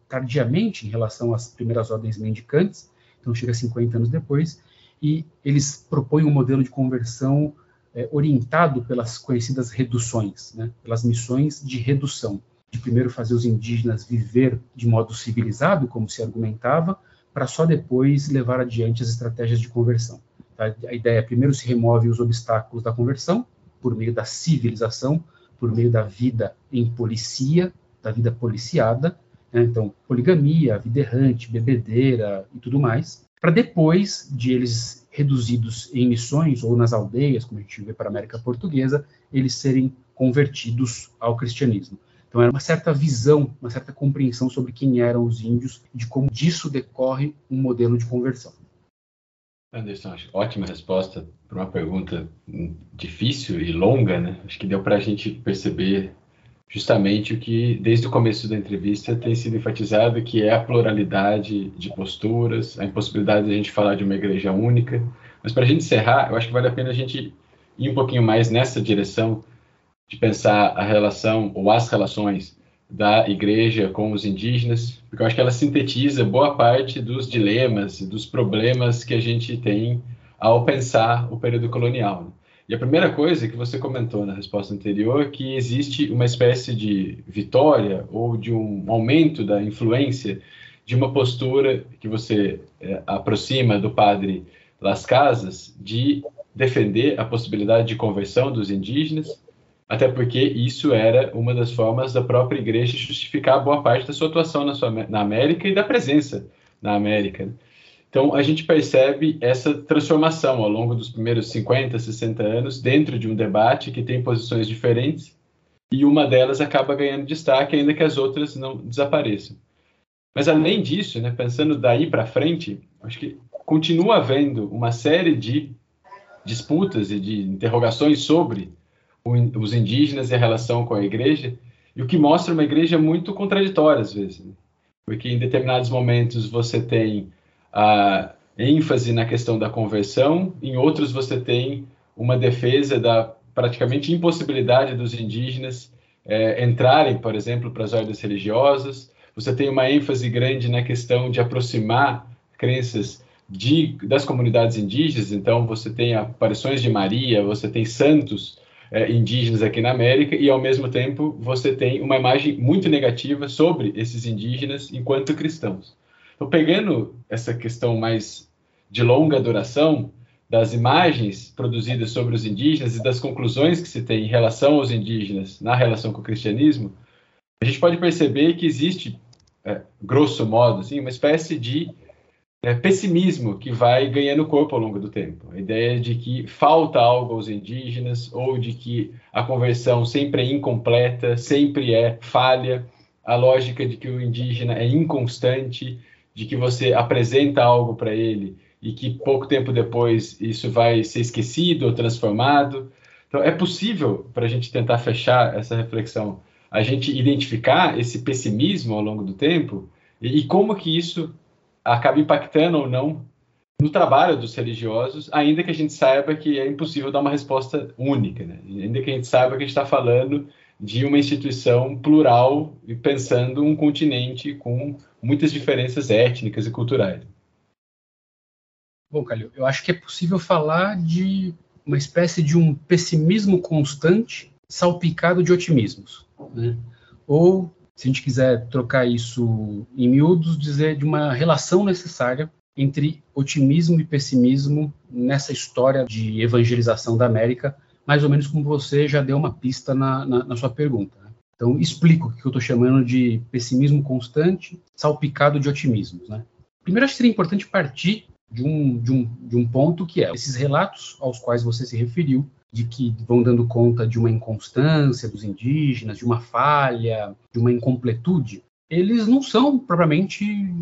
H: tardiamente em relação às primeiras ordens mendicantes, então chega 50 anos depois, e eles propõem um modelo de conversão é, orientado pelas conhecidas reduções, né, pelas missões de redução, de primeiro fazer os indígenas viver de modo civilizado, como se argumentava, para só depois levar adiante as estratégias de conversão. Tá? A ideia é, primeiro se remove os obstáculos da conversão, por meio da civilização, por meio da vida em policia, da vida policiada, né? então, poligamia, vida errante, bebedeira e tudo mais, para depois de eles reduzidos em missões ou nas aldeias, como a gente vê para a América Portuguesa, eles serem convertidos ao cristianismo. Então, era uma certa visão, uma certa compreensão sobre quem eram os índios e de como disso decorre um modelo de conversão.
G: Anderson, ótima resposta para uma pergunta difícil e longa, né? Acho que deu para a gente perceber justamente o que, desde o começo da entrevista, tem sido enfatizado, que é a pluralidade de posturas, a impossibilidade de a gente falar de uma igreja única. Mas para a gente encerrar, eu acho que vale a pena a gente ir um pouquinho mais nessa direção de pensar a relação ou as relações da igreja com os indígenas, porque eu acho que ela sintetiza boa parte dos dilemas e dos problemas que a gente tem ao pensar o período colonial. Né? E a primeira coisa que você comentou na resposta anterior, é que existe uma espécie de vitória ou de um aumento da influência de uma postura que você é, aproxima do padre Las Casas de defender a possibilidade de conversão dos indígenas até porque isso era uma das formas da própria igreja justificar boa parte da sua atuação na, sua, na América e da presença na América. Então, a gente percebe essa transformação ao longo dos primeiros 50, 60 anos, dentro de um debate que tem posições diferentes, e uma delas acaba ganhando destaque, ainda que as outras não desapareçam. Mas, além disso, né, pensando daí para frente, acho que continua havendo uma série de disputas e de interrogações sobre os indígenas e a relação com a igreja, e o que mostra uma igreja muito contraditória às vezes, né? porque em determinados momentos você tem a ênfase na questão da conversão, em outros você tem uma defesa da praticamente impossibilidade dos indígenas é, entrarem, por exemplo, para as ordens religiosas. Você tem uma ênfase grande na questão de aproximar crenças de, das comunidades indígenas. Então, você tem aparições de Maria, você tem santos é, indígenas aqui na América e, ao mesmo tempo, você tem uma imagem muito negativa sobre esses indígenas enquanto cristãos. Então, pegando essa questão mais de longa duração das imagens produzidas sobre os indígenas e das conclusões que se tem em relação aos indígenas na relação com o cristianismo, a gente pode perceber que existe, é, grosso modo, assim, uma espécie de é, pessimismo que vai ganhando corpo ao longo do tempo. A ideia de que falta algo aos indígenas ou de que a conversão sempre é incompleta, sempre é falha, a lógica de que o indígena é inconstante, de que você apresenta algo para ele e que pouco tempo depois isso vai ser esquecido ou transformado. Então, é possível para a gente tentar fechar essa reflexão a gente identificar esse pessimismo ao longo do tempo e, e como que isso acaba impactando ou não no trabalho dos religiosos, ainda que a gente saiba que é impossível dar uma resposta única, né? ainda que a gente saiba que a gente está falando de uma instituição plural e pensando um continente com muitas diferenças étnicas e culturais.
H: Bom, Calil, eu acho que é possível falar de uma espécie de um pessimismo constante salpicado de otimismos. Né? Ou, se a gente quiser trocar isso em miúdos, dizer de uma relação necessária entre otimismo e pessimismo nessa história de evangelização da América, mais ou menos como você já deu uma pista na, na, na sua pergunta. Né? Então, explico o que eu estou chamando de pessimismo constante, salpicado de otimismos. Né? Primeiro, acho que seria importante partir de um, de, um, de um ponto que é esses relatos aos quais você se referiu, de que vão dando conta de uma inconstância dos indígenas, de uma falha, de uma incompletude, eles não são propriamente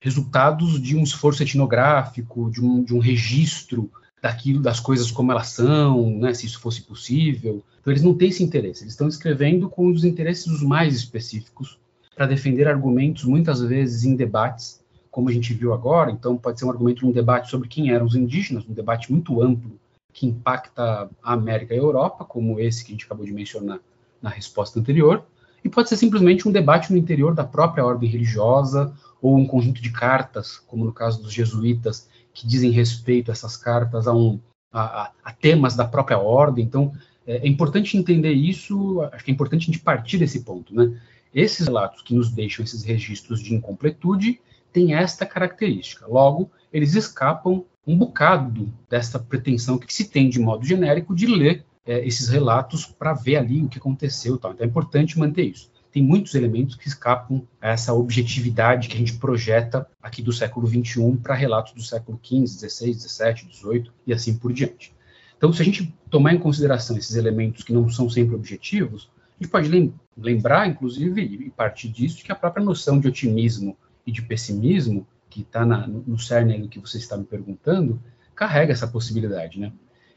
H: resultados de um esforço etnográfico, de um, de um registro daquilo, das coisas como elas são, né, se isso fosse possível. Então, eles não têm esse interesse. Eles estão escrevendo com os interesses mais específicos para defender argumentos, muitas vezes em debates, como a gente viu agora. Então, pode ser um argumento num debate sobre quem eram os indígenas, um debate muito amplo que impacta a América e a Europa, como esse que a gente acabou de mencionar na resposta anterior. E pode ser simplesmente um debate no interior da própria ordem religiosa ou um conjunto de cartas, como no caso dos jesuítas, que dizem respeito a essas cartas a, um, a, a temas da própria ordem. Então, é, é, importante entender isso, acho que é importante a gente partir desse ponto. Né? Esses relatos que nos deixam esses registros de incompletude têm esta característica. Logo, eles escapam um bocado dessa pretensão que se tem de modo genérico de ler é, esses relatos para ver ali o que aconteceu. Tal. Então é importante manter isso tem muitos elementos que escapam a essa objetividade que a gente projeta aqui do século XXI para relatos do século XV, XVI, XVII, XVIII e assim por diante. Então, se a gente tomar em consideração esses elementos que não são sempre objetivos, a gente pode lembrar, inclusive, e partir disso, que a própria noção de otimismo e de pessimismo, que está no cerne do que você está me perguntando, carrega essa possibilidade, né?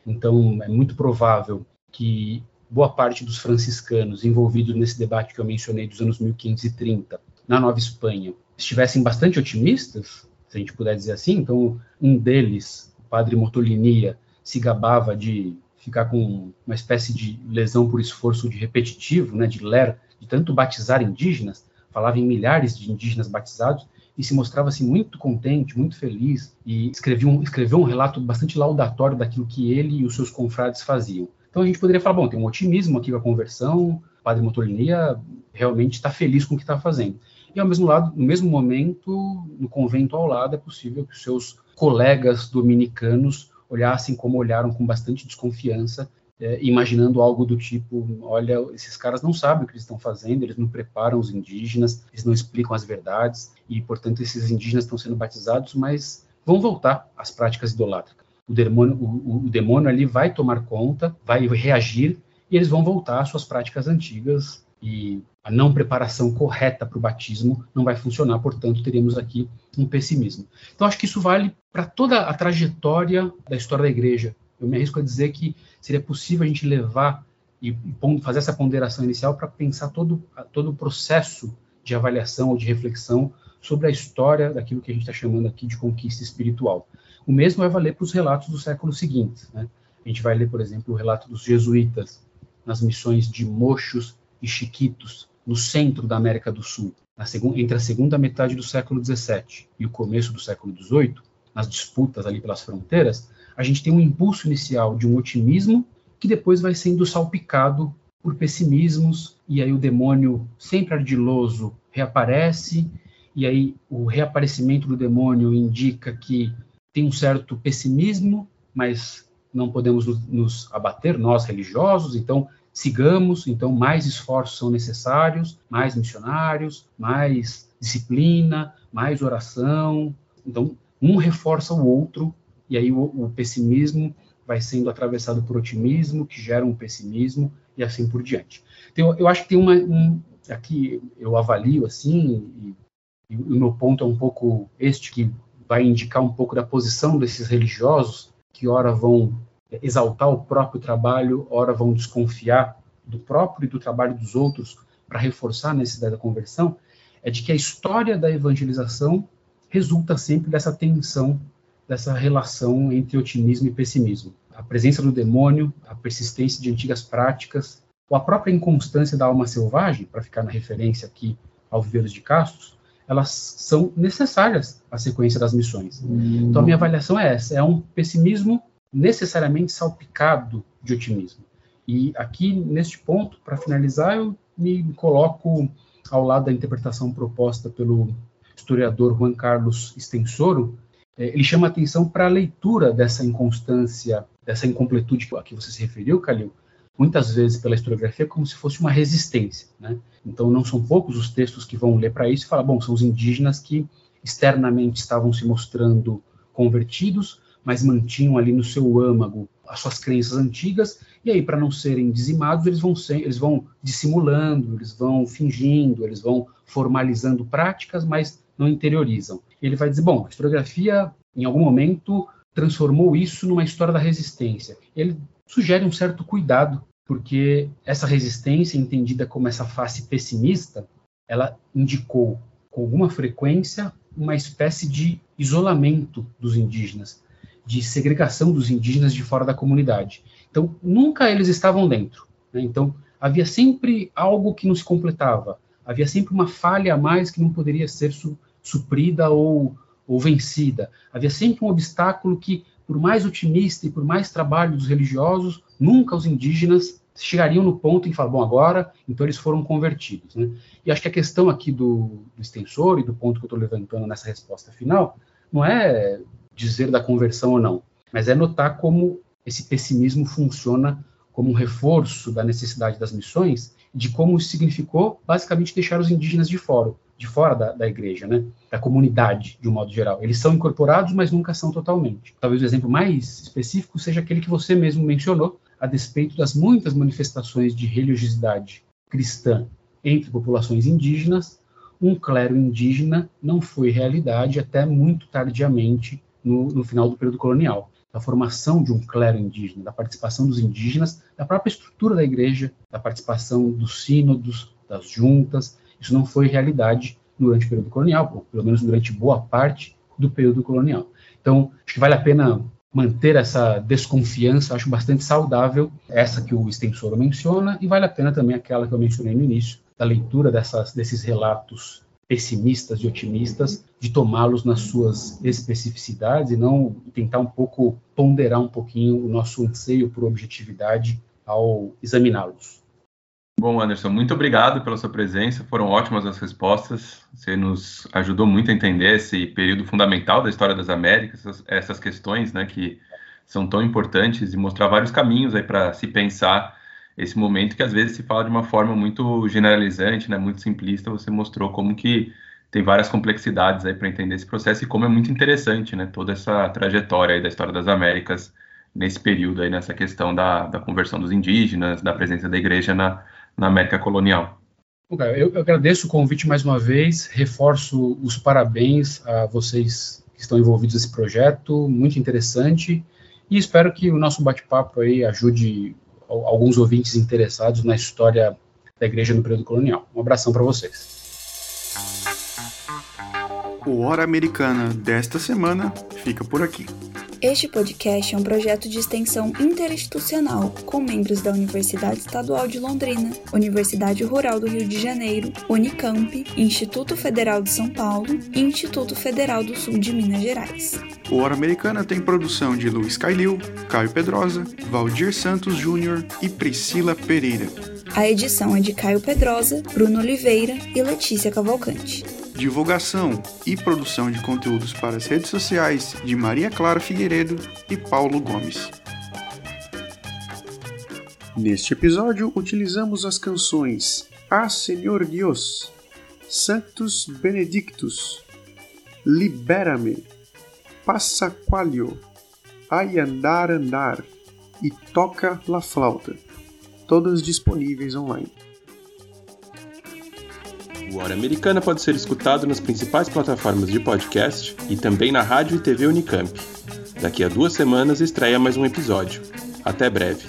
H: Então, é muito provável que boa parte dos franciscanos envolvidos nesse debate que eu mencionei dos anos 1530 na Nova Espanha estivessem bastante otimistas, se a gente puder dizer assim. Então, um deles, o padre Motolinia, se gabava de ficar com uma espécie de lesão por esforço de repetitivo, né, de ler, de tanto batizar indígenas, falava em milhares de indígenas batizados e se mostrava assim muito contente, muito feliz e escreveu um, escreveu um relato bastante laudatório daquilo que ele e os seus confrades faziam. Então a gente poderia falar, bom, tem um otimismo aqui com a conversão, o padre Motolinia realmente está feliz com o que está fazendo. E ao mesmo lado, no mesmo momento, no convento ao lado, é possível que os seus colegas dominicanos olhassem como olharam com bastante desconfiança, é, imaginando algo do tipo: olha, esses caras não sabem o que eles estão fazendo, eles não preparam os indígenas, eles não explicam as verdades, e portanto esses indígenas estão sendo batizados, mas vão voltar às práticas idolátricas o demônio, o, o demônio ali vai tomar conta, vai reagir e eles vão voltar às suas práticas antigas e a não preparação correta para o batismo não vai funcionar, portanto, teríamos aqui um pessimismo. Então, acho que isso vale para toda a trajetória da história da igreja. Eu me arrisco a dizer que seria possível a gente levar e fazer essa ponderação inicial para pensar todo, todo o processo de avaliação ou de reflexão sobre a história daquilo que a gente está chamando aqui de conquista espiritual. O mesmo vai valer para os relatos do século seguinte. Né? A gente vai ler, por exemplo, o relato dos jesuítas nas missões de Mochos e Chiquitos, no centro da América do Sul, entre a segunda metade do século XVII e o começo do século XVIII, nas disputas ali pelas fronteiras, a gente tem um impulso inicial de um otimismo que depois vai sendo salpicado por pessimismos, e aí o demônio sempre ardiloso reaparece, e aí o reaparecimento do demônio indica que tem um certo pessimismo, mas não podemos nos abater, nós religiosos, então sigamos, então mais esforços são necessários, mais missionários, mais disciplina, mais oração. Então, um reforça o outro, e aí o, o pessimismo vai sendo atravessado por otimismo, que gera um pessimismo, e assim por diante. Então, eu acho que tem uma. Um, aqui eu avalio assim, e, e o meu ponto é um pouco este, que vai indicar um pouco da posição desses religiosos, que ora vão exaltar o próprio trabalho, ora vão desconfiar do próprio e do trabalho dos outros para reforçar a necessidade da conversão, é de que a história da evangelização resulta sempre dessa tensão, dessa relação entre otimismo e pessimismo. A presença do demônio, a persistência de antigas práticas, ou a própria inconstância da alma selvagem, para ficar na referência aqui ao Viveiros de Castos, elas são necessárias à sequência das missões. Hum. Então, a minha avaliação é essa: é um pessimismo necessariamente salpicado de otimismo. E aqui, neste ponto, para finalizar, eu me coloco ao lado da interpretação proposta pelo historiador Juan Carlos Stensoro. É, ele chama atenção para a leitura dessa inconstância, dessa incompletude a que você se referiu, Calil, muitas vezes pela historiografia como se fosse uma resistência. Né? Então, não são poucos os textos que vão ler para isso e falar, bom, são os indígenas que externamente estavam se mostrando convertidos, mas mantinham ali no seu âmago as suas crenças antigas, e aí, para não serem dizimados, eles vão, ser, eles vão dissimulando, eles vão fingindo, eles vão formalizando práticas, mas não interiorizam. Ele vai dizer, bom, a historiografia, em algum momento, transformou isso numa história da resistência. Ele sugere um certo cuidado, porque essa resistência, entendida como essa face pessimista, ela indicou com alguma frequência uma espécie de isolamento dos indígenas, de segregação dos indígenas de fora da comunidade. Então, nunca eles estavam dentro. Né? Então, havia sempre algo que não se completava, havia sempre uma falha a mais que não poderia ser su suprida ou, ou vencida, havia sempre um obstáculo que por mais otimista e por mais trabalho dos religiosos, nunca os indígenas chegariam no ponto em falar, bom, agora, então eles foram convertidos. Né? E acho que a questão aqui do, do extensor e do ponto que eu estou levantando nessa resposta final, não é dizer da conversão ou não, mas é notar como esse pessimismo funciona como um reforço da necessidade das missões, de como isso significou basicamente deixar os indígenas de fora, de fora da, da, igreja, né? da comunidade, de um modo geral. Eles são incorporados, mas nunca são totalmente. Talvez o exemplo mais específico seja aquele que você mesmo mencionou, a despeito das muitas manifestações de religiosidade cristã entre populações indígenas, um clero indígena não foi realidade até muito tardiamente no, no final do período colonial. Da formação de um clero indígena, da participação dos indígenas, da própria estrutura da igreja, da participação dos sínodos, das juntas, isso não foi realidade durante o período colonial, ou pelo menos durante boa parte do período colonial. Então, acho que vale a pena manter essa desconfiança, acho bastante saudável, essa que o extensor menciona, e vale a pena também aquela que eu mencionei no início, da leitura dessas, desses relatos pessimistas e otimistas, de tomá-los nas suas especificidades e não tentar um pouco ponderar um pouquinho o nosso anseio por objetividade ao examiná-los.
B: Bom, Anderson, muito obrigado pela sua presença. Foram ótimas as respostas. Você nos ajudou muito a entender esse período fundamental da história das Américas, essas, essas questões, né, que são tão importantes e mostrar vários caminhos aí para se pensar esse momento que às vezes se fala de uma forma muito generalizante, né, muito simplista. Você mostrou como que tem várias complexidades aí para entender esse processo e como é muito interessante, né, toda essa trajetória aí da história das Américas nesse período aí nessa questão da, da conversão dos indígenas, da presença da igreja na na América colonial.
H: Eu agradeço o convite mais uma vez, reforço os parabéns a vocês que estão envolvidos nesse projeto, muito interessante, e espero que o nosso bate-papo aí ajude alguns ouvintes interessados na história da igreja no período colonial. Um abração para vocês.
M: O Hora Americana desta semana fica por aqui.
L: Este podcast é um projeto de extensão interinstitucional com membros da Universidade Estadual de Londrina, Universidade Rural do Rio de Janeiro, Unicamp, Instituto Federal de São Paulo e Instituto Federal do Sul de Minas Gerais.
M: O Hora Americana tem produção de Luiz Cailil, Caio Pedrosa, Valdir Santos Júnior e Priscila Pereira.
L: A edição é de Caio Pedrosa, Bruno Oliveira e Letícia Cavalcante
M: divulgação e produção de conteúdos para as redes sociais de Maria Clara Figueiredo e Paulo Gomes. Neste episódio, utilizamos as canções A Senhor Dios, Santos Benedictus, Libera-me, Passa Qualio, Ai Andar Andar e Toca La Flauta, todas disponíveis online.
A: O Hora Americana pode ser escutado nas principais plataformas de podcast e também na rádio e TV Unicamp. Daqui a duas semanas estreia mais um episódio. Até breve.